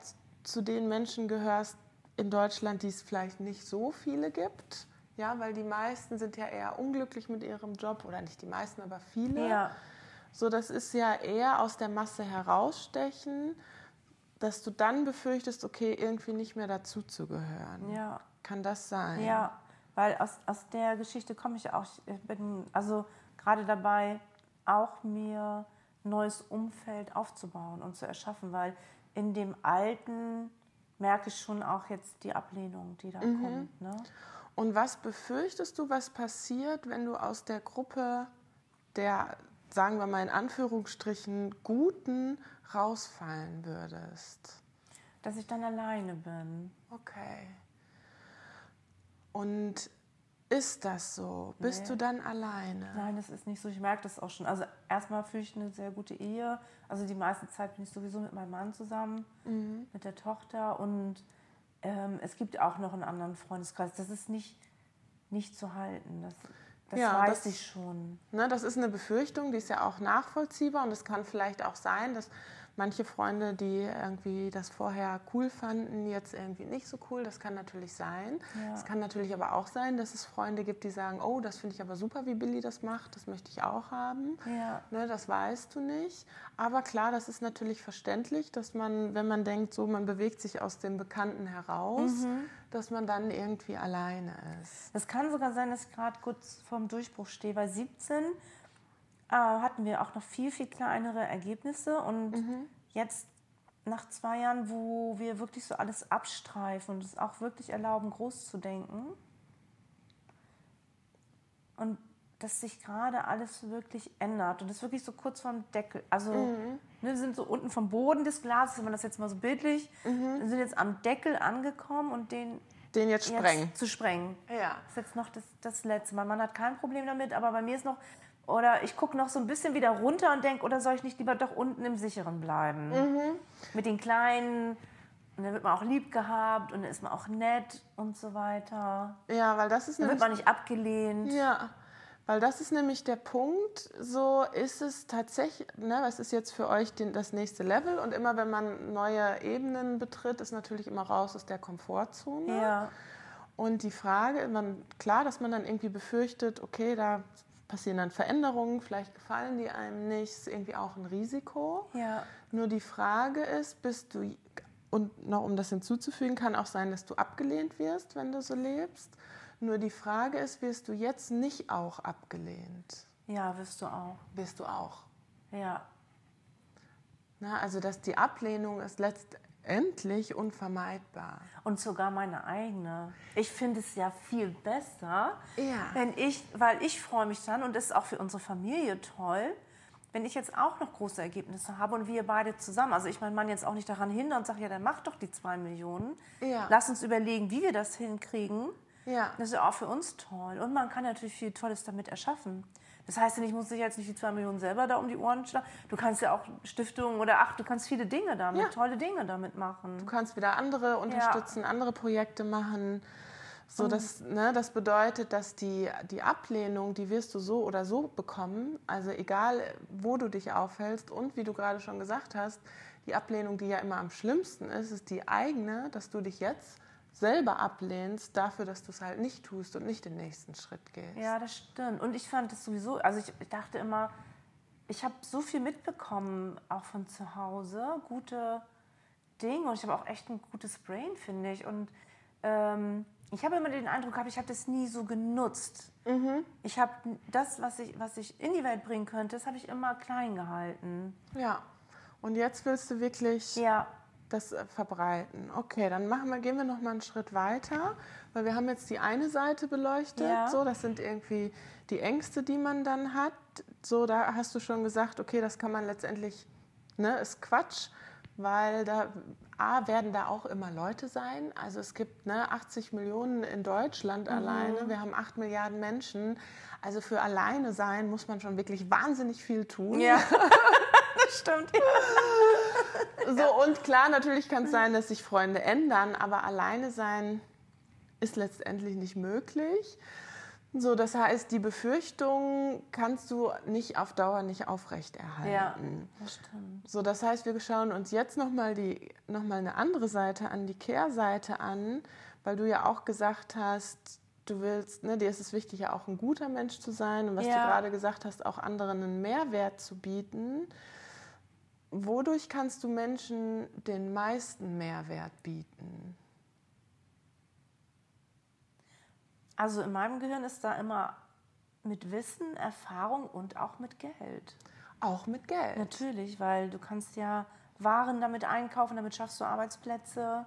zu den Menschen gehörst in Deutschland, die es vielleicht nicht so viele gibt ja, weil die meisten sind ja eher unglücklich mit ihrem Job oder nicht die meisten, aber viele. Ja. So, das ist ja eher aus der Masse herausstechen, dass du dann befürchtest, okay, irgendwie nicht mehr dazuzugehören. Ja. Kann das sein? Ja, weil aus, aus der Geschichte komme ich auch. Ich bin also gerade dabei, auch mir ein neues Umfeld aufzubauen und zu erschaffen, weil in dem Alten merke ich schon auch jetzt die Ablehnung, die da mhm. kommt. Ne? Und was befürchtest du, was passiert, wenn du aus der Gruppe der, sagen wir mal in Anführungsstrichen, Guten rausfallen würdest? Dass ich dann alleine bin. Okay. Und ist das so? Bist nee. du dann alleine? Nein, das ist nicht so. Ich merke das auch schon. Also erstmal fühle ich eine sehr gute Ehe. Also die meiste Zeit bin ich sowieso mit meinem Mann zusammen, mhm. mit der Tochter und ähm, es gibt auch noch einen anderen Freundeskreis. Das ist nicht, nicht zu halten. Das, das ja, weiß das, ich schon. Ne, das ist eine Befürchtung, die ist ja auch nachvollziehbar und es kann vielleicht auch sein, dass manche Freunde, die irgendwie das vorher cool fanden, jetzt irgendwie nicht so cool. Das kann natürlich sein. Ja. Es kann natürlich aber auch sein, dass es Freunde gibt, die sagen, oh, das finde ich aber super, wie Billy das macht. Das möchte ich auch haben. Ja. Ne, das weißt du nicht. Aber klar, das ist natürlich verständlich, dass man, wenn man denkt, so man bewegt sich aus dem Bekannten heraus, mhm. dass man dann irgendwie alleine ist. Es kann sogar sein, dass ich gerade kurz vorm Durchbruch stehe, weil 17 äh, hatten wir auch noch viel, viel kleinere Ergebnisse. Und mhm. jetzt nach zwei Jahren, wo wir wirklich so alles abstreifen und es auch wirklich erlauben, groß zu denken. Und dass sich gerade alles wirklich ändert und es wirklich so kurz vorm Deckel, also mhm. ne, wir sind so unten vom Boden des Glases, wenn man das jetzt mal so bildlich, mhm. sind jetzt am Deckel angekommen und den den jetzt sprengen. Jetzt zu sprengen. Ja. Das ist jetzt noch das, das Letzte. Mein Mann hat kein Problem damit, aber bei mir ist noch, oder ich gucke noch so ein bisschen wieder runter und denke, oder soll ich nicht lieber doch unten im Sicheren bleiben? Mhm. Mit den Kleinen. Und dann wird man auch lieb gehabt und dann ist man auch nett und so weiter. Ja, weil das ist Dann wird man nicht abgelehnt. Ja, Weil das ist nämlich der Punkt, so ist es tatsächlich, ne, was ist jetzt für euch den, das nächste Level? Und immer wenn man neue Ebenen betritt, ist natürlich immer raus aus der Komfortzone. Ja. Und die Frage, man, klar, dass man dann irgendwie befürchtet, okay, da passieren dann Veränderungen, vielleicht gefallen die einem nicht, ist irgendwie auch ein Risiko. Ja. Nur die Frage ist, bist du, und noch um das hinzuzufügen, kann auch sein, dass du abgelehnt wirst, wenn du so lebst. Nur die Frage ist, wirst du jetzt nicht auch abgelehnt? Ja, wirst du auch. Wirst du auch. Ja. Na, also, dass die Ablehnung ist letztendlich unvermeidbar. Und sogar meine eigene. Ich finde es ja viel besser, Ja. wenn ich, weil ich freue mich dann und das ist auch für unsere Familie toll, wenn ich jetzt auch noch große Ergebnisse habe und wir beide zusammen, also ich meinen Mann jetzt auch nicht daran hindern und sage, ja, dann mach doch die zwei Millionen. Ja. Lass uns überlegen, wie wir das hinkriegen. Ja. Das ist ja auch für uns toll. Und man kann natürlich viel Tolles damit erschaffen. Das heißt ja ich muss sich jetzt nicht die zwei Millionen selber da um die Ohren schlagen. Du kannst ja auch Stiftungen oder ach, du kannst viele Dinge damit, Ja. tolle Dinge damit machen. Du kannst wieder andere unterstützen, andere Projekte machen. So, das, ne, das bedeutet, dass die, die Ablehnung, die wirst du so oder so bekommen. Also egal, wo du dich aufhältst und wie du gerade schon gesagt hast, die Ablehnung, die ja immer am schlimmsten ist, ist die eigene, dass du dich jetzt selber ablehnst dafür, dass du es halt nicht tust und nicht den nächsten Schritt gehst. Ja, das stimmt. Und ich fand das sowieso, also ich, ich dachte immer, ich habe so viel mitbekommen, auch von zu Hause, gute Dinge. Und ich habe auch echt ein gutes Brain, finde ich. Und ähm, ich habe immer den Eindruck gehabt, ich habe das nie so genutzt. Ich habe das, was ich, was ich in die Welt bringen könnte, das habe ich immer klein gehalten. Ja. Und jetzt willst du wirklich Ja, das äh, verbreiten. Okay, dann machen wir, gehen wir noch mal einen Schritt weiter, weil wir haben jetzt die eine Seite beleuchtet. Ja. So, das sind irgendwie die Ängste, die man dann hat. So, da hast du schon gesagt, okay, das kann man letztendlich, ne, ist Quatsch, weil da A, werden da auch immer Leute sein. Also es gibt ne, 80 Millionen in Deutschland alleine. Wir haben 8 Milliarden Menschen. Also für alleine sein muss man schon wirklich wahnsinnig viel tun. ja. das stimmt. So, und klar, natürlich kann es sein, dass sich Freunde ändern, aber alleine sein ist letztendlich nicht möglich. So, das heißt, die Befürchtung kannst du nicht auf Dauer nicht aufrechterhalten. Ja, das stimmt. So, das heißt, wir schauen uns jetzt nochmal noch mal eine andere Seite an, die Kehrseite an, weil du ja auch gesagt hast, du willst, ne, dir ist es wichtig, ja auch ein guter Mensch zu sein und was Ja. du gerade gesagt hast, auch anderen einen Mehrwert zu bieten. Wodurch kannst du Menschen den meisten Mehrwert bieten? Also in meinem Gehirn ist da immer mit Wissen, Erfahrung und auch mit Geld. Auch mit Geld. Natürlich, weil du kannst ja Waren damit einkaufen, damit schaffst du Arbeitsplätze.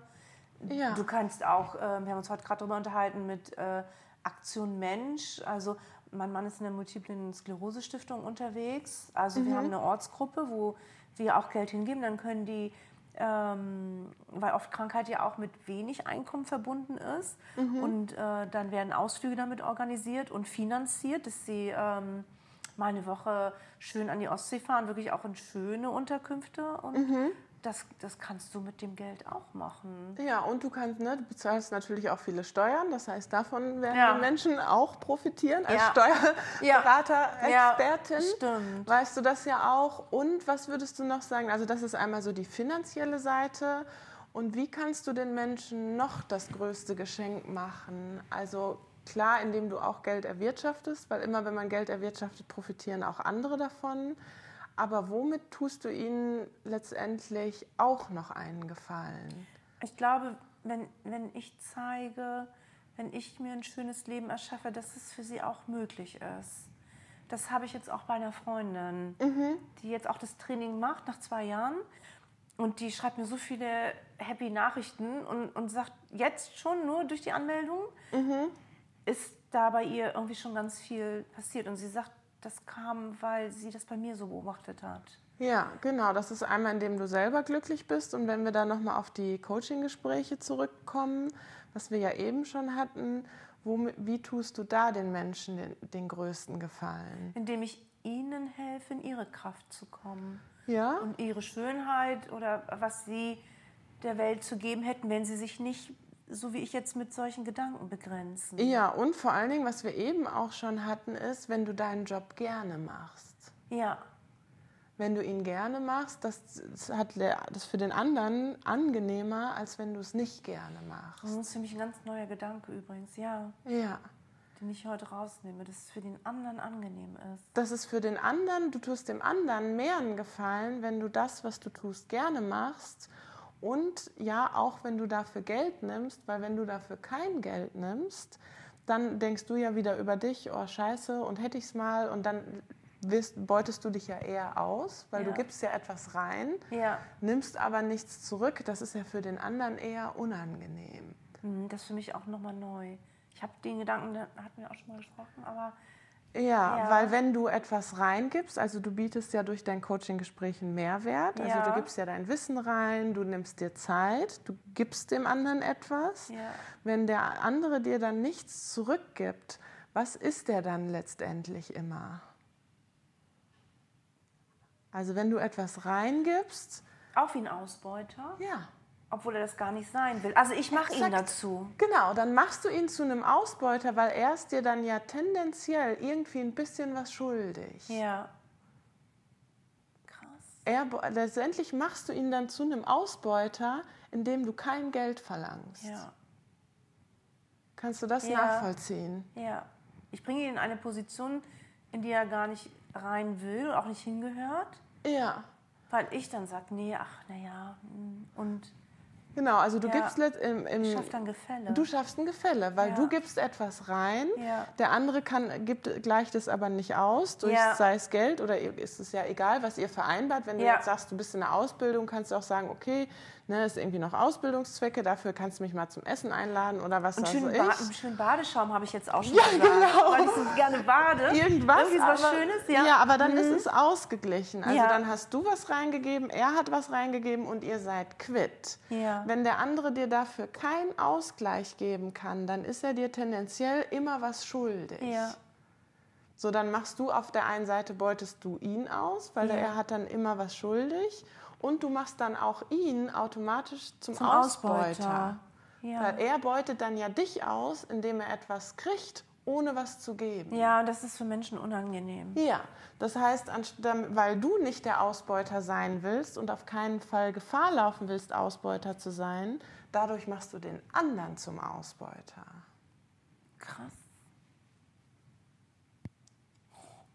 Ja. Du kannst auch, äh, wir haben uns heute gerade darüber unterhalten, mit äh, Aktion Mensch. Also mein Mann ist in der Multiplen Sklerose Stiftung unterwegs. Also wir haben eine Ortsgruppe, wo wir auch Geld hingeben. Dann können die, ähm, weil oft Krankheit ja auch mit wenig Einkommen verbunden ist. Und äh, dann werden Ausflüge damit organisiert und finanziert, dass sie ähm, mal eine Woche schön an die Ostsee fahren, wirklich auch in schöne Unterkünfte. Und das, das kannst du mit dem Geld auch machen. Ja, und du kannst, ne, du bezahlst natürlich auch viele Steuern, das heißt, davon werden Ja. die Menschen auch profitieren. Als Ja. Steuerberater, Ja, Expertin, stimmt. weißt du das ja auch. Und was würdest du noch sagen? Also, das ist einmal so die finanzielle Seite. Und wie kannst du den Menschen noch das größte Geschenk machen? Also, klar, indem du auch Geld erwirtschaftest, weil immer, wenn man Geld erwirtschaftet, profitieren auch andere davon. Aber womit tust du ihnen letztendlich auch noch einen Gefallen? Ich glaube, wenn, wenn ich zeige, wenn ich mir ein schönes Leben erschaffe, dass es für sie auch möglich ist. Das habe ich jetzt auch bei einer Freundin, die jetzt auch das Training macht nach zwei Jahren. Und die schreibt mir so viele happy Nachrichten und, und sagt, jetzt schon nur durch die Anmeldung ist da bei ihr irgendwie schon ganz viel passiert. Und sie sagt, das kam, weil sie das bei mir so beobachtet hat. Ja, genau. Das ist einmal, indem du selber glücklich bist. Und wenn wir dann nochmal auf die Coaching-Gespräche zurückkommen, was wir ja eben schon hatten, wo, wie tust du da den Menschen den, den größten Gefallen? Indem ich ihnen helfe, in ihre Kraft zu kommen. Ja? und ihre Schönheit oder was sie der Welt zu geben hätten, wenn sie sich nicht so wie ich jetzt mit solchen Gedanken begrenzen. Ja, und vor allen Dingen, was wir eben auch schon hatten, ist, wenn du deinen Job gerne machst. Ja. Wenn du ihn gerne machst, das, das hat das für den anderen angenehmer, als wenn du es nicht gerne machst. Das ist für mich ein ganz neuer Gedanke übrigens, ja. Ja. Den ich heute rausnehme, dass es für den anderen angenehm ist. Dass es für den anderen, du tust dem anderen mehr einen Gefallen, wenn du das, was du tust, gerne machst und ja, auch wenn du dafür Geld nimmst, weil wenn du dafür kein Geld nimmst, dann denkst du ja wieder über dich, oh scheiße, und hätte ich es mal, und dann wirst, beutest du dich ja eher aus, weil ja. du gibst ja etwas rein, ja. nimmst aber nichts zurück. Das ist ja für den anderen eher unangenehm. Mhm, das ist für mich auch nochmal neu. Ich habe den Gedanken, da hatten wir auch schon mal gesprochen, aber ja, ja, weil wenn du etwas reingibst, also du bietest ja durch dein Coaching-Gespräch einen Mehrwert, also ja. du gibst ja dein Wissen rein, du nimmst dir Zeit, du gibst dem anderen etwas. Ja. Wenn der andere dir dann nichts zurückgibt, was ist der dann letztendlich immer? Also wenn du etwas reingibst. Auch wie ein Ausbeuter? Ja obwohl er das gar nicht sein will. Also ich mache ihn dazu. Genau, dann machst du ihn zu einem Ausbeuter, weil er ist dir dann ja tendenziell irgendwie ein bisschen was schuldig. Ja. Krass. Er, letztendlich machst du ihn dann zu einem Ausbeuter, indem du kein Geld verlangst. Ja. Kannst du das ja. nachvollziehen? Ja. Ich bringe ihn in eine Position, in die er gar nicht rein will, auch nicht hingehört. Ja. Weil ich dann sage, nee, ach, naja, hm, und Genau, also du ja. gibst im, im schaffst ein Gefälle. Du schaffst ein Gefälle, weil ja. du gibst etwas rein, ja. der andere kann, gibt, gleicht es aber nicht aus, durch sei es Geld oder ist es ja egal, was ihr vereinbart. Wenn du jetzt sagst, du bist in der Ausbildung, kannst du auch sagen, okay, ne, ist irgendwie noch Ausbildungszwecke, dafür kannst du mich mal zum Essen einladen oder was Und schönen, ich. Ba einen schönen Badeschaum habe ich jetzt auch schon ja, gesagt, genau. weil ich so gerne bade. Irgendwas, Irgendwie was aber, Schönes, ja. Ja, aber dann mhm. ist es ausgeglichen. Also ja. dann hast du was reingegeben, er hat was reingegeben und ihr seid quitt. Ja. Wenn der andere dir dafür keinen Ausgleich geben kann, dann ist er dir tendenziell immer was schuldig. Ja. So, dann machst du auf der einen Seite, beutest du ihn aus, weil ja. er hat dann immer was schuldig und du machst dann auch ihn automatisch zum, zum Ausbeuter. Ausbeuter. Ja. Weil er beutet dann ja dich aus, indem er etwas kriegt, ohne was zu geben. Ja, und das ist für Menschen unangenehm. Ja, das heißt, weil du nicht der Ausbeuter sein willst und auf keinen Fall Gefahr laufen willst, Ausbeuter zu sein, dadurch machst du den anderen zum Ausbeuter. Krass.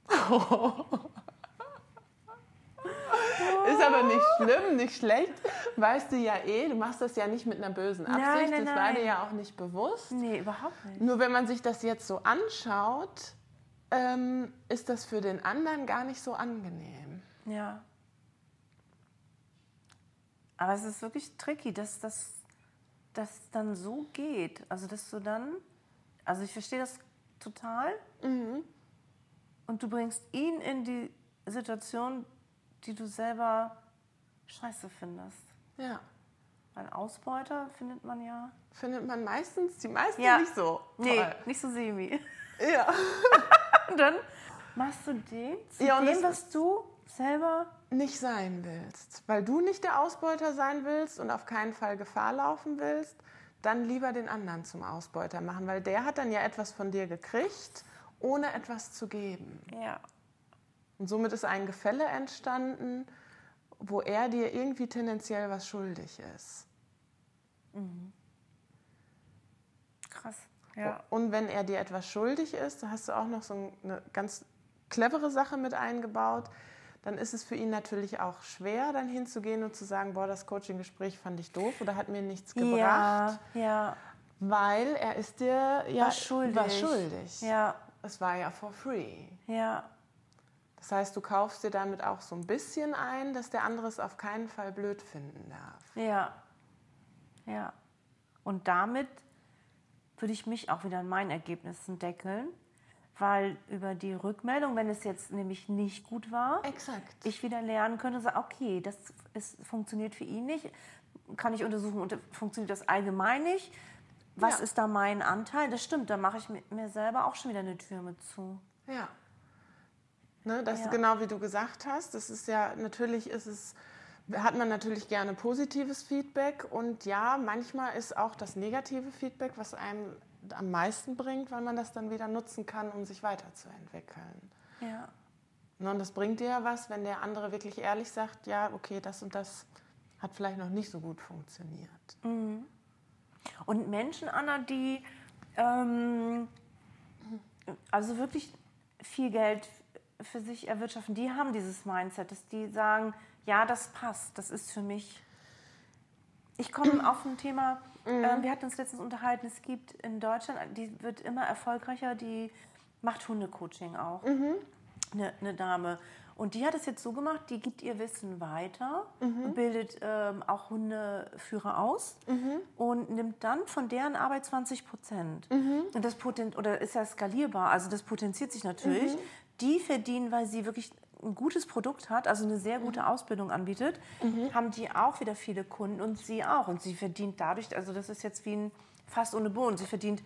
Ist aber nicht schlimm, nicht schlecht. Weißt du ja eh, du machst das ja nicht mit einer bösen Absicht. Nein, nein, das war dir ja auch nicht bewusst. Nee, überhaupt nicht. Nur wenn man sich das jetzt so anschaut, ähm, ist das für den anderen gar nicht so angenehm. Ja. Aber es ist wirklich tricky, dass das dass dann so geht. Also, dass du dann, also ich verstehe das total. Mhm. Und du bringst ihn in die Situation, die du selber scheiße findest. Ja. Weil Ausbeuter findet man ja. Findet man meistens, die meisten ja. nicht so. Toll. Nee, nicht so semi. Ja. Und dann machst du den zu ja, dem, was du selber nicht sein willst. Weil du nicht der Ausbeuter sein willst und auf keinen Fall Gefahr laufen willst, dann lieber den anderen zum Ausbeuter machen, weil der hat dann ja etwas von dir gekriegt, ohne etwas zu geben. Ja. Und somit ist ein Gefälle entstanden, wo er dir irgendwie tendenziell was schuldig ist. Mhm. Krass. Ja. Und wenn er dir etwas schuldig ist, da hast du auch noch so eine ganz clevere Sache mit eingebaut, dann ist es für ihn natürlich auch schwer, dann hinzugehen und zu sagen, boah, das Coaching-Gespräch fand ich doof oder hat mir nichts gebracht. Ja, ja. Weil er ist dir ja was schuldig. Was schuldig. Ja. Es war ja for free. Ja. Das heißt, du kaufst dir damit auch so ein bisschen ein, dass der andere es auf keinen Fall blöd finden darf. Ja. Ja. Und damit würde ich mich auch wieder an meinen Ergebnissen deckeln, weil über die Rückmeldung, wenn es jetzt nämlich nicht gut war, Exakt. ich wieder lernen könnte, sagen, okay, das ist, funktioniert für ihn nicht, kann ich untersuchen, funktioniert das allgemein nicht, was ja. ist da mein Anteil? Das stimmt, da mache ich mir selber auch schon wieder eine Tür mit zu. Ja. Ne, das ja. ist genau wie du gesagt hast. Das ist ja, natürlich ist es hat man natürlich gerne positives Feedback und ja, manchmal ist auch das negative Feedback, was einem am meisten bringt, weil man das dann wieder nutzen kann, um sich weiterzuentwickeln. Ja. Und das bringt dir ja was, wenn der andere wirklich ehrlich sagt, ja, okay, das und das hat vielleicht noch nicht so gut funktioniert. Mhm. Und Menschen, Anna, die ähm, also wirklich viel Geld für sich erwirtschaften, die haben dieses Mindset, dass die sagen, ja, das passt, das ist für mich. Ich komme auf ein Thema, mhm. äh, wir hatten uns letztens unterhalten, es gibt in Deutschland, die wird immer erfolgreicher, die macht Hundecoaching auch. Mhm. Eine, eine Dame. Und die hat es jetzt so gemacht, die gibt ihr Wissen weiter, mhm. bildet ähm, auch Hundeführer aus mhm. und nimmt dann von deren Arbeit 20 Prozent. Mhm. Und das Potent oder ist ja skalierbar, also das potenziert sich natürlich. Die verdienen, weil sie wirklich ein gutes Produkt hat, also eine sehr gute mhm. Ausbildung anbietet, mhm. haben die auch wieder viele Kunden und sie auch. Und sie verdient dadurch, also das ist jetzt wie ein Fass ohne Boden. Sie verdient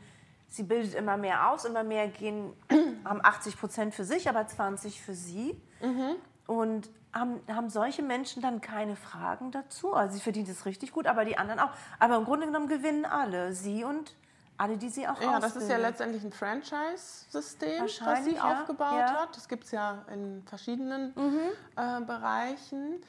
sie bildet immer mehr aus, immer mehr gehen, haben 80 Prozent für sich, aber 20 für sie. Mhm. Und haben, haben solche Menschen dann keine Fragen dazu. Also sie verdient es richtig gut, aber die anderen auch. Aber im Grunde genommen gewinnen alle, sie und alle, die sie auch Ja, ausbildet. das ist ja letztendlich ein Franchise-System, das sie ja. aufgebaut ja. hat. Das gibt es ja in verschiedenen mhm. äh, Bereichen.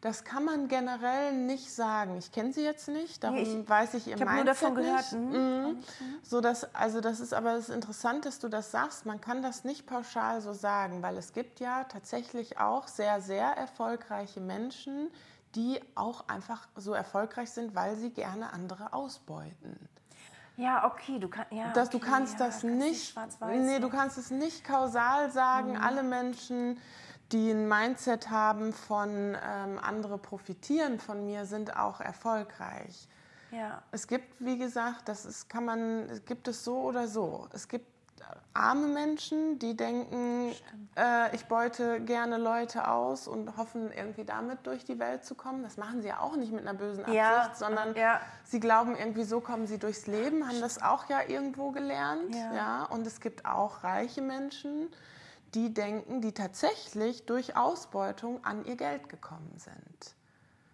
Das kann man generell nicht sagen. Ich kenne sie jetzt nicht, darum nee, ich, weiß ich ihr Ich habe nur davon gehört. Mhm. Mhm. So dass, also das ist aber das interessant, dass du das sagst. Man kann das nicht pauschal so sagen, weil es gibt ja tatsächlich auch sehr, sehr erfolgreiche Menschen, die auch einfach so erfolgreich sind, weil sie gerne andere ausbeuten. Ja, okay, du, kann, ja, dass, okay, du kannst ja, das nicht, nee, du kannst es nicht kausal sagen. Mhm. Alle Menschen die ein Mindset haben von ähm, andere profitieren von mir, sind auch erfolgreich. Ja. Es gibt, wie gesagt, das ist, kann man, gibt es so oder so. Es gibt arme Menschen, die denken, äh, ich beute gerne Leute aus und hoffen, irgendwie damit durch die Welt zu kommen. Das machen sie ja auch nicht mit einer bösen Absicht, ja. sondern ja. sie glauben, irgendwie so kommen sie durchs Leben, haben das auch ja irgendwo gelernt. Ja. ja. Und es gibt auch reiche Menschen, die denken, die tatsächlich durch Ausbeutung an ihr Geld gekommen sind.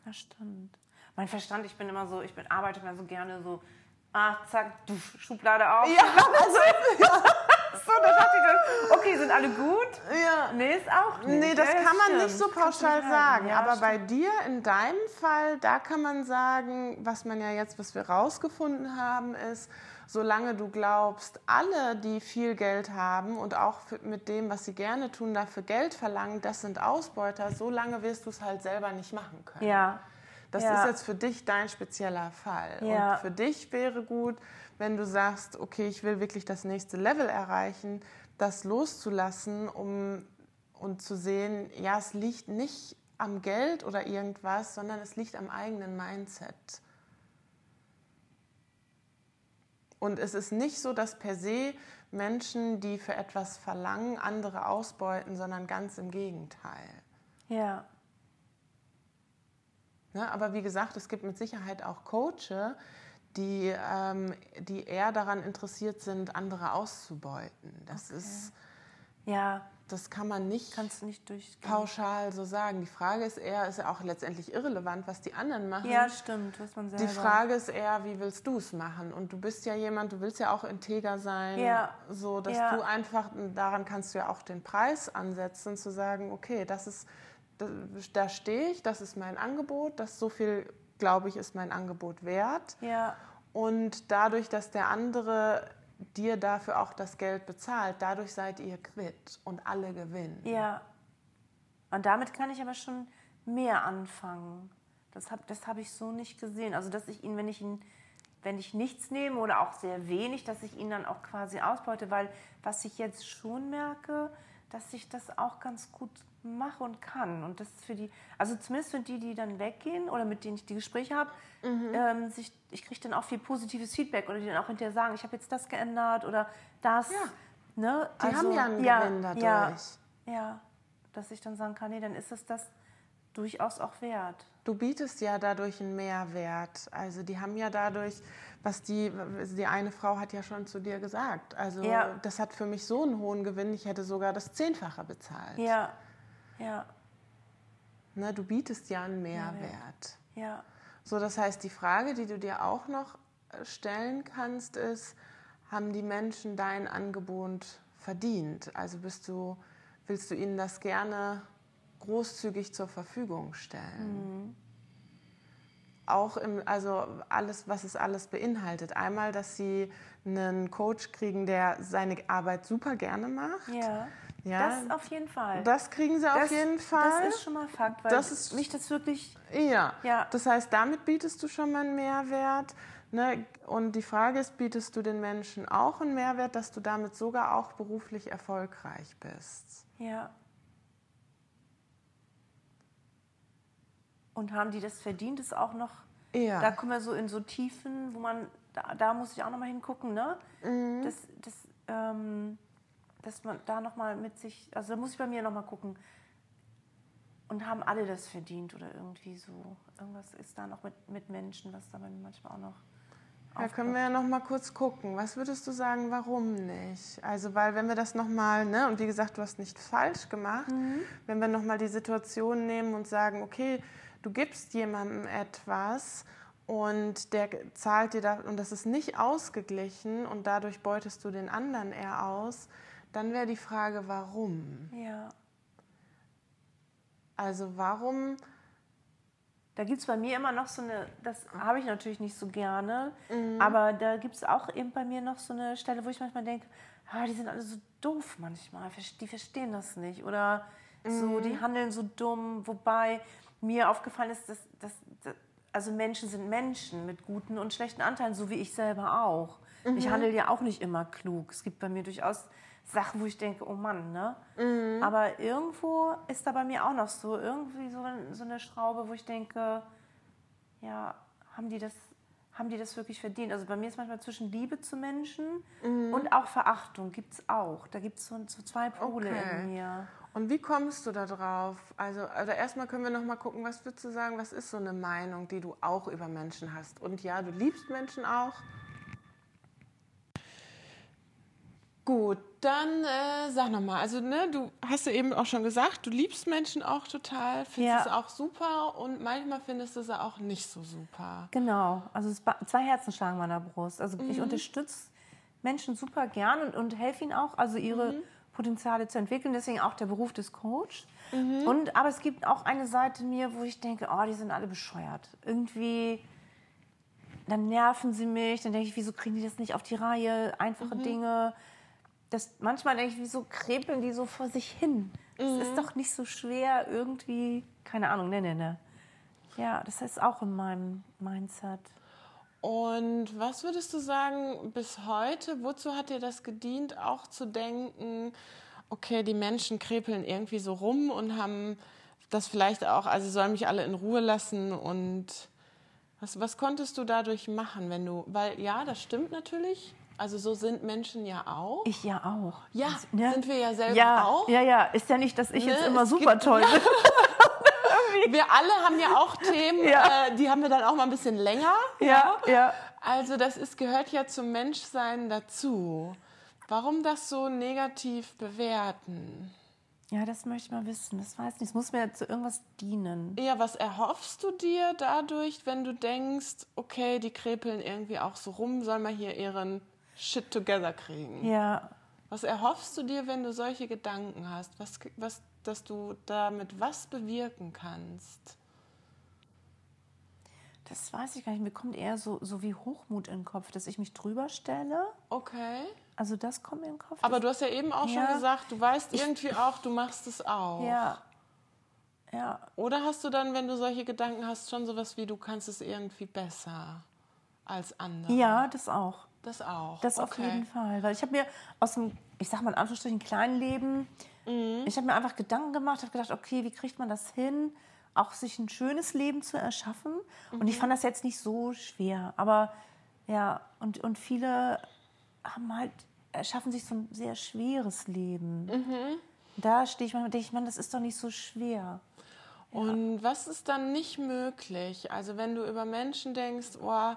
Das stimmt. Mein Verstand, ich bin immer so, ich bin, arbeite immer so gerne so, ah, zack, du, Schublade auf. Ja, also, ja. so, da dachte ich dann, okay, sind alle gut? Ja. Nee, ist auch nicht. Nee, das ja, kann man stimmt. nicht so pauschal sagen. Ja, aber stimmt. bei dir, in deinem Fall, da kann man sagen, was man ja jetzt, was wir rausgefunden haben, ist, solange du glaubst, alle, die viel Geld haben und auch mit dem, was sie gerne tun, dafür Geld verlangen, das sind Ausbeuter, solange wirst du es halt selber nicht machen können. Ja. Das ja. ist jetzt für dich dein spezieller Fall. Ja. Und für dich wäre gut, wenn du sagst, okay, ich will wirklich das nächste Level erreichen, das loszulassen, um und zu sehen, ja, es liegt nicht am Geld oder irgendwas, sondern es liegt am eigenen Mindset. Und es ist nicht so, dass per se Menschen, die für etwas verlangen, andere ausbeuten, sondern ganz im Gegenteil. Ja. Ja aber wie gesagt, es gibt mit Sicherheit auch Coaches, die, ähm, die eher daran interessiert sind, andere auszubeuten. Das okay. ist. Ja das kann man nicht, nicht pauschal so sagen. Die Frage ist eher, ist ja auch letztendlich irrelevant, was die anderen machen. Ja, stimmt, was man selber. Die Frage ist eher, wie willst du es machen? Und du bist ja jemand, du willst ja auch integer sein, ja. so dass ja. du einfach, daran kannst du ja auch den Preis ansetzen, zu sagen, okay, das ist, da stehe ich, das ist mein Angebot, das so viel, glaube ich, ist mein Angebot wert. Ja. Und dadurch, dass der andere dir dafür auch das Geld bezahlt. Dadurch seid ihr quitt und alle gewinnen. Ja. Und damit kann ich aber schon mehr anfangen. Das habe das hab ich so nicht gesehen. Also, dass ich ihn, wenn ich ihn, wenn ich nichts nehme oder auch sehr wenig, dass ich ihn dann auch quasi ausbeute, weil was ich jetzt schon merke, dass ich das auch ganz gut mache und kann. Und das ist für die, also zumindest für die, die dann weggehen oder mit denen ich die Gespräche habe, mhm. ähm, sich, ich kriege dann auch viel positives Feedback oder die dann auch hinterher sagen, ich habe jetzt das geändert oder das. Ja. Ne? Die also, haben ja einen ja, Gewinn dadurch. Ja, ja, dass ich dann sagen kann, nee, dann ist es das durchaus auch wert. Du bietest ja dadurch einen Mehrwert. Also die haben ja dadurch, was die, die eine Frau hat ja schon zu dir gesagt. Also ja. das hat für mich so einen hohen Gewinn, ich hätte sogar das Zehnfache bezahlt. Ja, ja. Ne, du bietest ja einen Mehrwert. Ja. So, das heißt, die Frage, die du dir auch noch äh, stellen kannst, ist, haben die Menschen dein Angebot verdient? Also bist du, willst du ihnen das gerne großzügig zur Verfügung stellen? Mhm. Auch im, also alles, was es alles beinhaltet. Einmal, dass sie einen Coach kriegen, der seine Arbeit super gerne macht. Ja. Ja, das auf jeden Fall. Das kriegen sie das, auf jeden Fall. Das ist schon mal Fakt, weil das ist, mich das wirklich. Ja. ja. Das heißt, damit bietest du schon mal einen Mehrwert. Ne? Und die Frage ist, bietest du den Menschen auch einen Mehrwert, dass du damit sogar auch beruflich erfolgreich bist? Ja. Und haben die das verdient, ist auch noch. Ja. Da kommen wir so in so Tiefen, wo man, da, da muss ich auch noch mal hingucken, ne? Mhm. Das, das, ähm, dass man da nochmal mit sich, also da muss ich bei mir nochmal gucken. Und haben alle das verdient oder irgendwie so? Irgendwas ist da noch mit, mit Menschen, was da manchmal auch noch. Da können wir ja noch mal kurz gucken. Was würdest du sagen, warum nicht? Also, weil wenn wir das noch mal, ne, und wie gesagt, du hast nicht falsch gemacht, mhm. wenn wir noch mal die Situation nehmen und sagen, okay, du gibst jemandem etwas und der zahlt dir da und das ist nicht ausgeglichen und dadurch beutest du den anderen eher aus, dann wäre die Frage, warum? Ja. Also warum? Da gibt es bei mir immer noch so eine, das habe ich natürlich nicht so gerne, mhm. aber da gibt es auch eben bei mir noch so eine Stelle, wo ich manchmal denke, ah, die sind alle so doof manchmal, die verstehen das nicht oder mhm. so, die handeln so dumm, wobei mir aufgefallen ist, dass, dass, dass, also Menschen sind Menschen mit guten und schlechten Anteilen, so wie ich selber auch. Mhm. Ich handle ja auch nicht immer klug. Es gibt bei mir durchaus Sachen, wo ich denke, oh Mann, ne? Mhm. Aber irgendwo ist da bei mir auch noch so irgendwie so, so eine Schraube, wo ich denke, ja, haben die das, haben die das wirklich verdient? Also bei mir ist manchmal zwischen Liebe zu Menschen mhm. und auch Verachtung gibt es auch. Da gibt es so, so, zwei Pole okay. in mir. Und wie kommst du da drauf? Also, also erstmal können wir noch mal gucken, was würdest du sagen, was ist so eine Meinung, die du auch über Menschen hast? Und ja, du liebst Menschen auch. Gut, dann äh, sag nochmal, also ne, du hast ja eben auch schon gesagt, du liebst Menschen auch total, findest ja. es auch super und manchmal findest du sie auch nicht so super. Genau, also zwei Herzen schlagen meiner Brust. Also mhm. ich unterstütze Menschen super gern und, und helfe ihnen auch, also ihre mhm. Potenziale zu entwickeln. Deswegen auch der Beruf des Coach. Mhm. Und aber es gibt auch eine Seite mir, wo ich denke, oh, die sind alle bescheuert. Irgendwie dann nerven sie mich, dann denke ich, wieso kriegen die das nicht auf die Reihe? Einfache mhm. Dinge das manchmal denke ich, wieso krepeln die so vor sich hin? Es mhm. ist doch nicht so schwer, irgendwie, keine Ahnung, ne, ne, ne. Ja, das ist auch in meinem Mindset. Und was würdest du sagen, bis heute, wozu hat dir das gedient, auch zu denken, okay, die Menschen krepeln irgendwie so rum und haben das vielleicht auch, also sollen mich alle in Ruhe lassen und was, was konntest du dadurch machen, wenn du, weil ja, das stimmt natürlich, also so sind Menschen ja auch. Ich ja auch. Ja, also, ne? sind wir ja selber ja, auch. Ja, ja, ist ja nicht, dass ich ne? jetzt immer es super toll bin. wir alle haben ja auch Themen, ja. Äh, die haben wir dann auch mal ein bisschen länger. Ja, ja. ja. Also das ist, gehört ja zum Menschsein dazu. Warum das so negativ bewerten? Ja, das möchte ich mal wissen. Das weiß nicht. Es muss mir zu irgendwas dienen. Ja, was erhoffst du dir dadurch, wenn du denkst, okay, die krepeln irgendwie auch so rum, soll man hier ihren Shit together kriegen. Ja. Was erhoffst du dir, wenn du solche Gedanken hast? Was, was, dass du damit was bewirken kannst? Das weiß ich gar nicht. Mir kommt eher so, so wie Hochmut in den Kopf, dass ich mich drüber stelle. Okay. Also das kommt mir in den Kopf. Aber du hast ja eben auch ja. schon gesagt, du weißt irgendwie ich, auch, du machst es auch. Ja. Ja. Oder hast du dann, wenn du solche Gedanken hast, schon sowas wie, du kannst es irgendwie besser als andere? Ja, das auch. Das auch. Das okay. auf jeden Fall. Weil ich habe mir aus dem, ich sag mal in Anführungsstrichen, kleinen Leben, mhm. ich habe mir einfach Gedanken gemacht, habe gedacht, okay, wie kriegt man das hin, auch sich ein schönes Leben zu erschaffen? Mhm. Und ich mhm. fand das jetzt nicht so schwer. Aber ja, und, und viele haben halt, erschaffen sich so ein sehr schweres Leben. Mhm. Da stehe ich manchmal, denke ich, man, das ist doch nicht so schwer. Und was ist dann nicht möglich? Also wenn du über Menschen denkst, oh,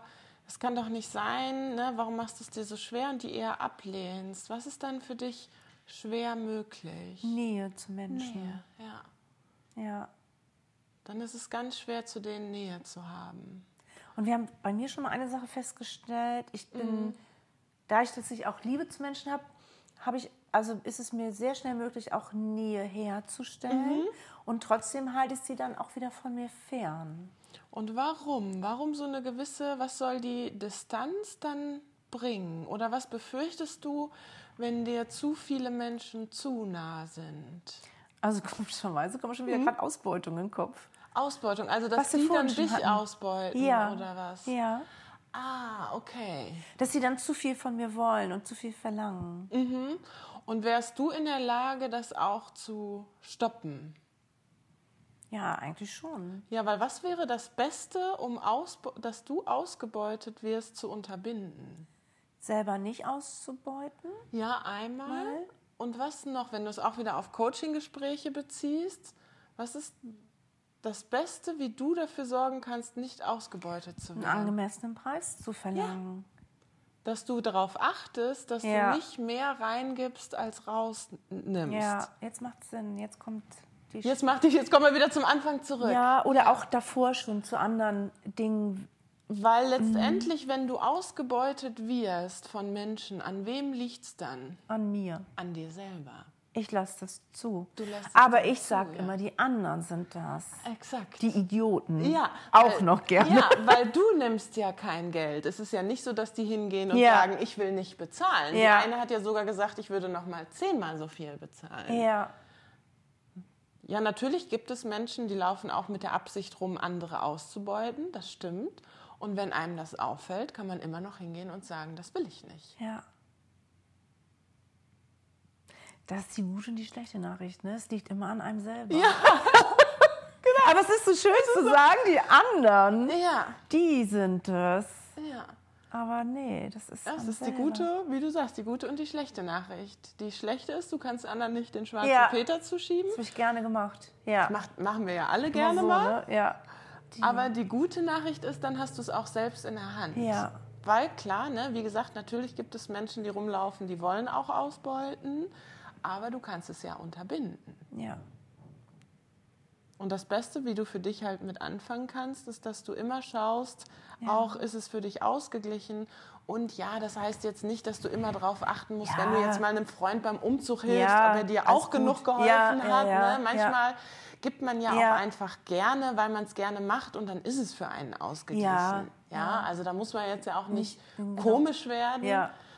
das kann doch nicht sein, ne? warum machst du es dir so schwer und die eher ablehnst? Was ist dann für dich schwer möglich? Nähe zu Menschen. Nähe, ja. Ja. dann ist es ganz schwer, zu denen Nähe zu haben. Und wir haben bei mir schon mal eine Sache festgestellt. Ich bin, mhm. dass ich auch Liebe zu Menschen habe, habe ich, also ist es mir sehr schnell möglich, auch Nähe herzustellen. Mhm. Und trotzdem halte ich sie dann auch wieder von mir fern. Und warum? Warum so eine gewisse, was soll die Distanz dann bringen? Oder was befürchtest du, wenn dir zu viele Menschen zu nah sind? Also komischerweise kommt schon wieder mhm. gerade Ausbeutung in den Kopf. Ausbeutung, also dass sie dann dich hatten. ausbeuten ja. oder was? Ja. Ah, okay. Dass sie dann zu viel von mir wollen und zu viel verlangen. Mhm. Und wärst du in der Lage, das auch zu stoppen? Ja, eigentlich schon. Ja, weil was wäre das Beste, um dass du ausgebeutet wirst, zu unterbinden? Selber nicht auszubeuten? Ja, einmal. Mal. Und was noch, wenn du es auch wieder auf Coaching-Gespräche beziehst? Was ist das Beste, wie du dafür sorgen kannst, nicht ausgebeutet zu werden? Einen angemessenen Preis zu verlangen. Ja. Dass du darauf achtest, dass ja. du nicht mehr reingibst, als rausnimmst. Ja, jetzt macht es Sinn. Jetzt kommt Jetzt macht dich, jetzt kommen wir wieder zum Anfang zurück. Ja, oder auch davor schon zu anderen Dingen. Weil letztendlich, mhm. wenn du ausgebeutet wirst von Menschen, an wem liegt es dann? An mir. An dir selber. Ich lasse das zu. Aber ich sage ja. immer, die anderen sind das. Exakt. Die Idioten. Ja. Auch weil, noch gerne. Ja, weil du nimmst ja kein Geld. Es ist ja nicht so, dass die hingehen und ja. sagen, ich will nicht bezahlen. Ja. Die eine hat ja sogar gesagt, ich würde noch mal zehnmal so viel bezahlen. Ja. Ja, natürlich gibt es Menschen, die laufen auch mit der Absicht rum, andere auszubeuten. Das stimmt. Und wenn einem das auffällt, kann man immer noch hingehen und sagen, das will ich nicht. Ja. Das ist die gute und die schlechte Nachricht. Ne? Es liegt immer an einem selber. Ja. genau. Aber es ist so schön ist zu so sagen, die anderen, ja. die sind es. Aber nee, das ist. Das ist selber. die gute, wie du sagst, die gute und die schlechte Nachricht. Die schlechte ist, du kannst anderen nicht den schwarzen ja. Peter zuschieben. Das habe ich gerne gemacht. Ja. Das macht, machen wir ja alle gerne so, mal. Ne? Ja. Die. Aber die gute Nachricht ist, dann hast du es auch selbst in der Hand. Ja. Weil klar, ne, wie gesagt, natürlich gibt es Menschen, die rumlaufen, die wollen auch ausbeuten aber du kannst es ja unterbinden. Ja. Und das Beste, wie du für dich halt mit anfangen kannst, ist, dass du immer schaust, ja. auch ist es für dich ausgeglichen. Und ja, das heißt jetzt nicht, dass du immer darauf achten musst, ja. wenn du jetzt mal einem Freund beim Umzug hilfst, ja, ob er dir auch genug geholfen hat. Ne? Manchmal gibt man ja, auch einfach gerne, weil man es gerne macht und dann ist es für einen ausgeglichen. Ja, also da muss man jetzt ja auch nicht, nicht komisch werden.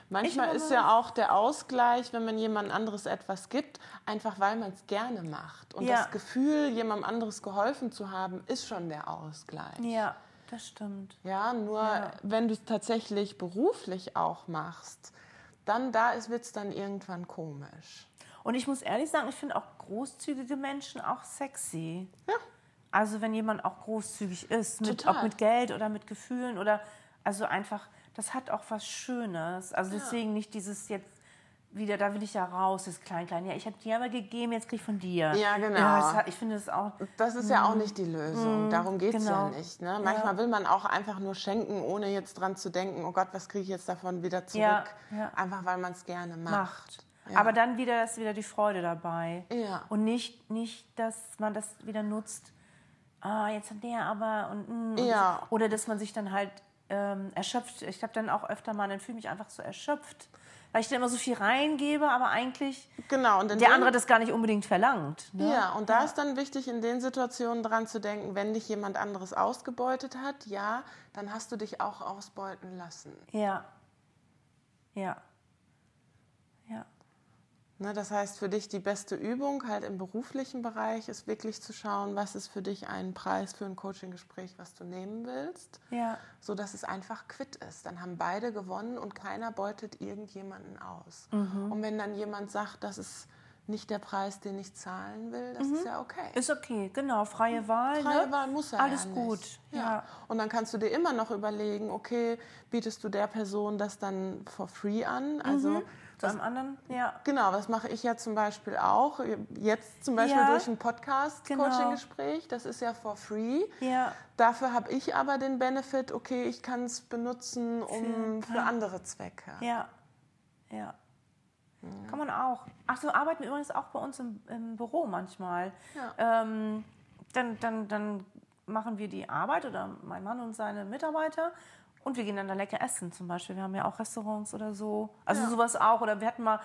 Manchmal ist ja auch der Ausgleich, wenn man jemand anderes etwas gibt, einfach weil man es gerne macht. Und ja. das Gefühl, jemandem anderes geholfen zu haben, ist schon der Ausgleich. Ja, das stimmt. Ja, nur ja. wenn du es tatsächlich beruflich auch machst, dann da wird es dann irgendwann komisch. Und ich muss ehrlich sagen, ich finde auch großzügige Menschen auch sexy. Ja. Also wenn jemand auch großzügig ist, mit, ob mit Geld oder mit Gefühlen oder also einfach das hat auch was Schönes. Also deswegen nicht dieses jetzt wieder, da will ich ja raus, das klein, klein. Ja, ich habe dir aber gegeben, jetzt krieg ich von dir. Ja, genau. Ja, hat, ich finde das auch. Das ist ja auch nicht die Lösung. Mm, Darum geht es genau. ja nicht. Ne? Manchmal ja. will man auch einfach nur schenken, ohne jetzt dran zu denken, oh Gott, was kriege ich jetzt davon wieder zurück? Ja, Einfach weil man es gerne macht. macht. Aber dann wieder ist wieder die Freude dabei. Ja. Und nicht, nicht, dass man das wieder nutzt. Ah, jetzt hat der aber und, mm, und ja. oder dass man sich dann halt ähm, erschöpft. Ich habe dann auch öfter mal, dann fühle ich mich einfach so erschöpft, weil ich dann immer so viel reingebe, aber eigentlich genau, und der andere das gar nicht unbedingt verlangt. Ne? Ja, und da ja. ist dann wichtig, in den Situationen dran zu denken, wenn dich jemand anderes ausgebeutet hat, ja, dann hast du dich auch ausbeuten lassen. Ja. Ja. Ne, das heißt, für dich die beste Übung halt im beruflichen Bereich ist wirklich zu schauen, was ist für dich ein Preis für ein Coaching-Gespräch, was du nehmen willst, ja. so dass es einfach quitt ist. Dann haben beide gewonnen und keiner beutet irgendjemanden aus. Mhm. Und wenn dann jemand sagt, das ist nicht der Preis, den ich zahlen will, das mhm. ist ja okay. Ist okay, genau. Freie Wahl. Freie ne? Wahl muss ja Alles ja gut. Ja. ja. Und dann kannst du dir immer noch überlegen, okay, bietest du der Person das dann for free an? Also mhm. Zu einem anderen, ja. Genau, das mache ich ja zum Beispiel auch. Jetzt zum Beispiel ja, durch ein Podcast-Coaching-Gespräch. Genau. Das ist ja for free. Ja. Dafür habe ich aber den Benefit, okay, ich kann es benutzen um, für, für andere Zwecke. Ja, ja. Kann man auch. Ach so, arbeiten übrigens auch bei uns im, im Büro manchmal. Ja. Ähm, dann, dann, dann machen wir die Arbeit oder mein Mann und seine Mitarbeiter und wir gehen dann da lecker essen zum Beispiel. Wir haben ja auch Restaurants oder so. Also ja. sowas auch. Oder wir hatten mal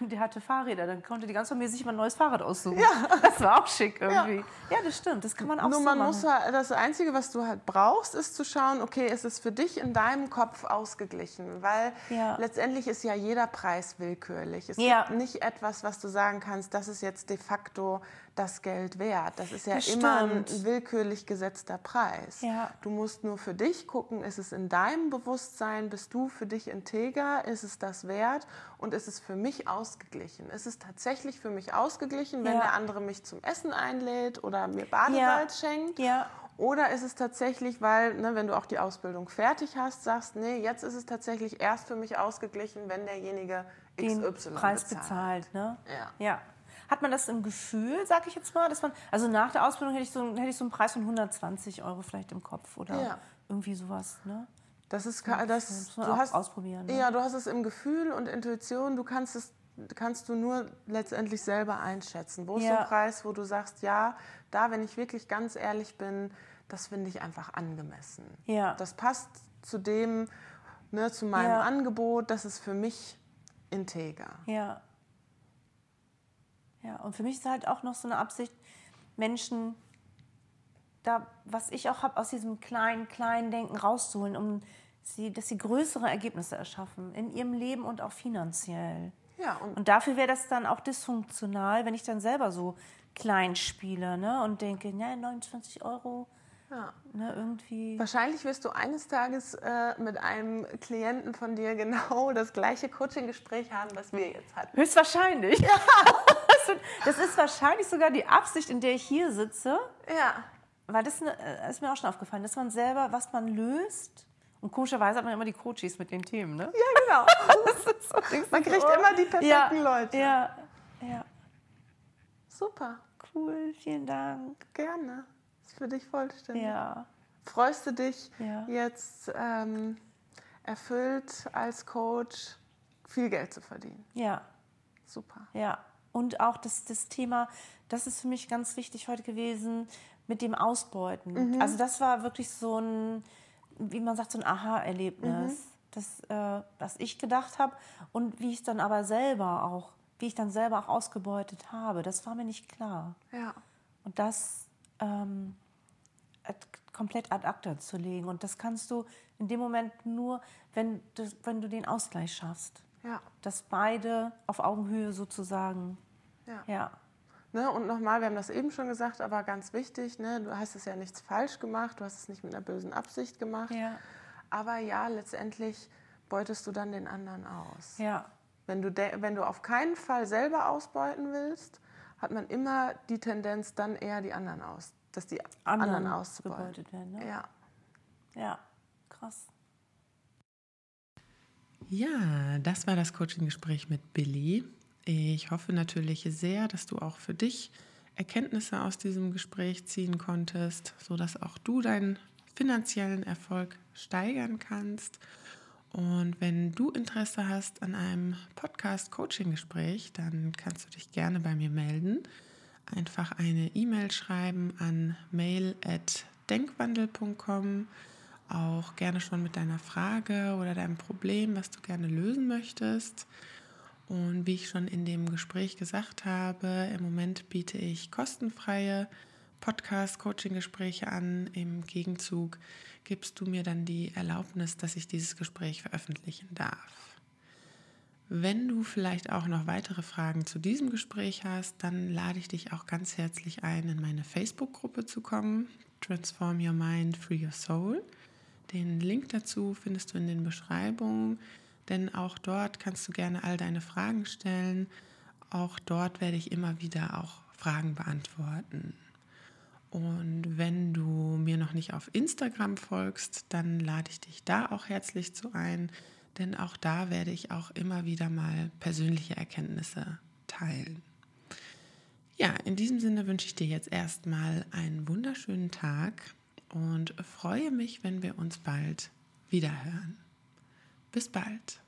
der hatte Fahrräder. Dann konnte die ganze Familie sich mal ein neues Fahrrad aussuchen. Ja. Das war auch schick irgendwie. Ja, ja das stimmt. Das kann man auch Nur so man machen. Muss halt, das Einzige, was du halt brauchst, ist zu schauen, okay, ist es für dich in deinem Kopf ausgeglichen? Weil ja. letztendlich ist ja jeder Preis willkürlich. Es gibt nicht etwas, was du sagen kannst, das ist jetzt de facto das Geld wert. Das ist ja das immer ein willkürlich gesetzter Preis. Ja. Du musst nur für dich gucken, ist es in deinem Bewusstsein, bist du für dich integer, ist es das wert und ist es für mich ausgeglichen? Ist es tatsächlich für mich ausgeglichen, wenn ja. der andere mich zum Essen einlädt oder mir Badesalz ja. schenkt? Ja. Oder ist es tatsächlich, weil, ne, wenn du auch die Ausbildung fertig hast, sagst, nee, jetzt ist es tatsächlich erst für mich ausgeglichen, wenn derjenige XY Den Preis bezahlt. bezahlt ne? ja. ja. Hat man das im Gefühl, sag ich jetzt mal, dass man, also nach der Ausbildung hätte ich so, hätte ich so einen Preis von 120 Euro vielleicht im Kopf oder ja. irgendwie sowas, ne? Das ist, das, du hast, ausprobieren. Ne? Ja, du hast es im Gefühl und Intuition, du kannst es kannst du nur letztendlich selber einschätzen. Wo ist ja. so ein Preis, wo du sagst, ja, da, wenn ich wirklich ganz ehrlich bin, das finde ich einfach angemessen. Ja. Das passt zu dem, ne, zu meinem ja. Angebot, das ist für mich integer. Ja. Ja, und für mich ist halt auch noch so eine Absicht, Menschen da, was ich auch habe, aus diesem kleinen, kleinen Denken rauszuholen, um sie, dass sie größere Ergebnisse erschaffen in ihrem Leben und auch finanziell. Ja, und, und dafür wäre das dann auch dysfunktional, wenn ich dann selber so klein spiele ne, und denke, ja, 29 Euro, ja. Ne, irgendwie. Wahrscheinlich wirst du eines Tages äh, mit einem Klienten von dir genau das gleiche Coaching-Gespräch haben, was wir jetzt hatten. Höchstwahrscheinlich. Ja. das ist wahrscheinlich sogar die Absicht, in der ich hier sitze. Ja. Weil das äh, ist mir auch schon aufgefallen, dass man selber, was man löst, und komischerweise hat man immer die Coaches mit den Themen, ne? Ja, genau. so, man kriegt oh. immer die perfekten ja, Leute. Ja, ja. Super. Cool, vielen Dank. Gerne für dich vollständig. Ja. Freust du dich ja. jetzt ähm, erfüllt als Coach viel Geld zu verdienen? Ja. Super. Ja. Und auch das, das Thema, das ist für mich ganz wichtig heute gewesen, mit dem Ausbeuten. Mhm. Also das war wirklich so ein, wie man sagt, so ein Aha-Erlebnis, mhm. das, äh, das ich gedacht habe und wie ich es dann aber selber auch, wie ich dann selber auch ausgebeutet habe, das war mir nicht klar. Ja. Und das ähm, komplett ad acta zu legen. Und das kannst du in dem Moment nur, wenn du, wenn du den Ausgleich schaffst. Ja. Dass beide auf Augenhöhe sozusagen. Ja. ja. Ne, und nochmal, wir haben das eben schon gesagt, aber ganz wichtig, ne, du hast es ja nichts falsch gemacht, du hast es nicht mit einer bösen Absicht gemacht. Ja. Aber ja, letztendlich beutest du dann den anderen aus. Ja. Wenn du, wenn du auf keinen Fall selber ausbeuten willst, hat man immer die Tendenz, dann eher die anderen aus, dass die anderen, anderen ausgebeutet werden. Ne? Ja. Ja, krass. Ja, das war das Coaching-Gespräch mit Billy. Ich hoffe natürlich sehr, dass du auch für dich Erkenntnisse aus diesem Gespräch ziehen konntest, sodass auch du deinen finanziellen Erfolg steigern kannst. Und wenn du Interesse hast an einem Podcast-Coaching-Gespräch, dann kannst du dich gerne bei mir melden einfach eine E-Mail schreiben an mail.denkwandel.com. Auch gerne schon mit deiner Frage oder deinem Problem, was du gerne lösen möchtest. Und wie ich schon in dem Gespräch gesagt habe, im Moment biete ich kostenfreie Podcast-Coaching-Gespräche an. Im Gegenzug gibst du mir dann die Erlaubnis, dass ich dieses Gespräch veröffentlichen darf. Wenn du vielleicht auch noch weitere Fragen zu diesem Gespräch hast, dann lade ich dich auch ganz herzlich ein, in meine Facebook-Gruppe zu kommen. Transform Your Mind, Free Your Soul. Den Link dazu findest du in den Beschreibungen, denn auch dort kannst du gerne all deine Fragen stellen. Auch dort werde ich immer wieder auch Fragen beantworten. Und wenn du mir noch nicht auf Instagram folgst, dann lade ich dich da auch herzlich zu ein denn auch da werde ich auch immer wieder mal persönliche Erkenntnisse teilen. Ja, in diesem Sinne wünsche ich dir jetzt erstmal einen wunderschönen Tag und freue mich, wenn wir uns bald wiederhören. Bis bald.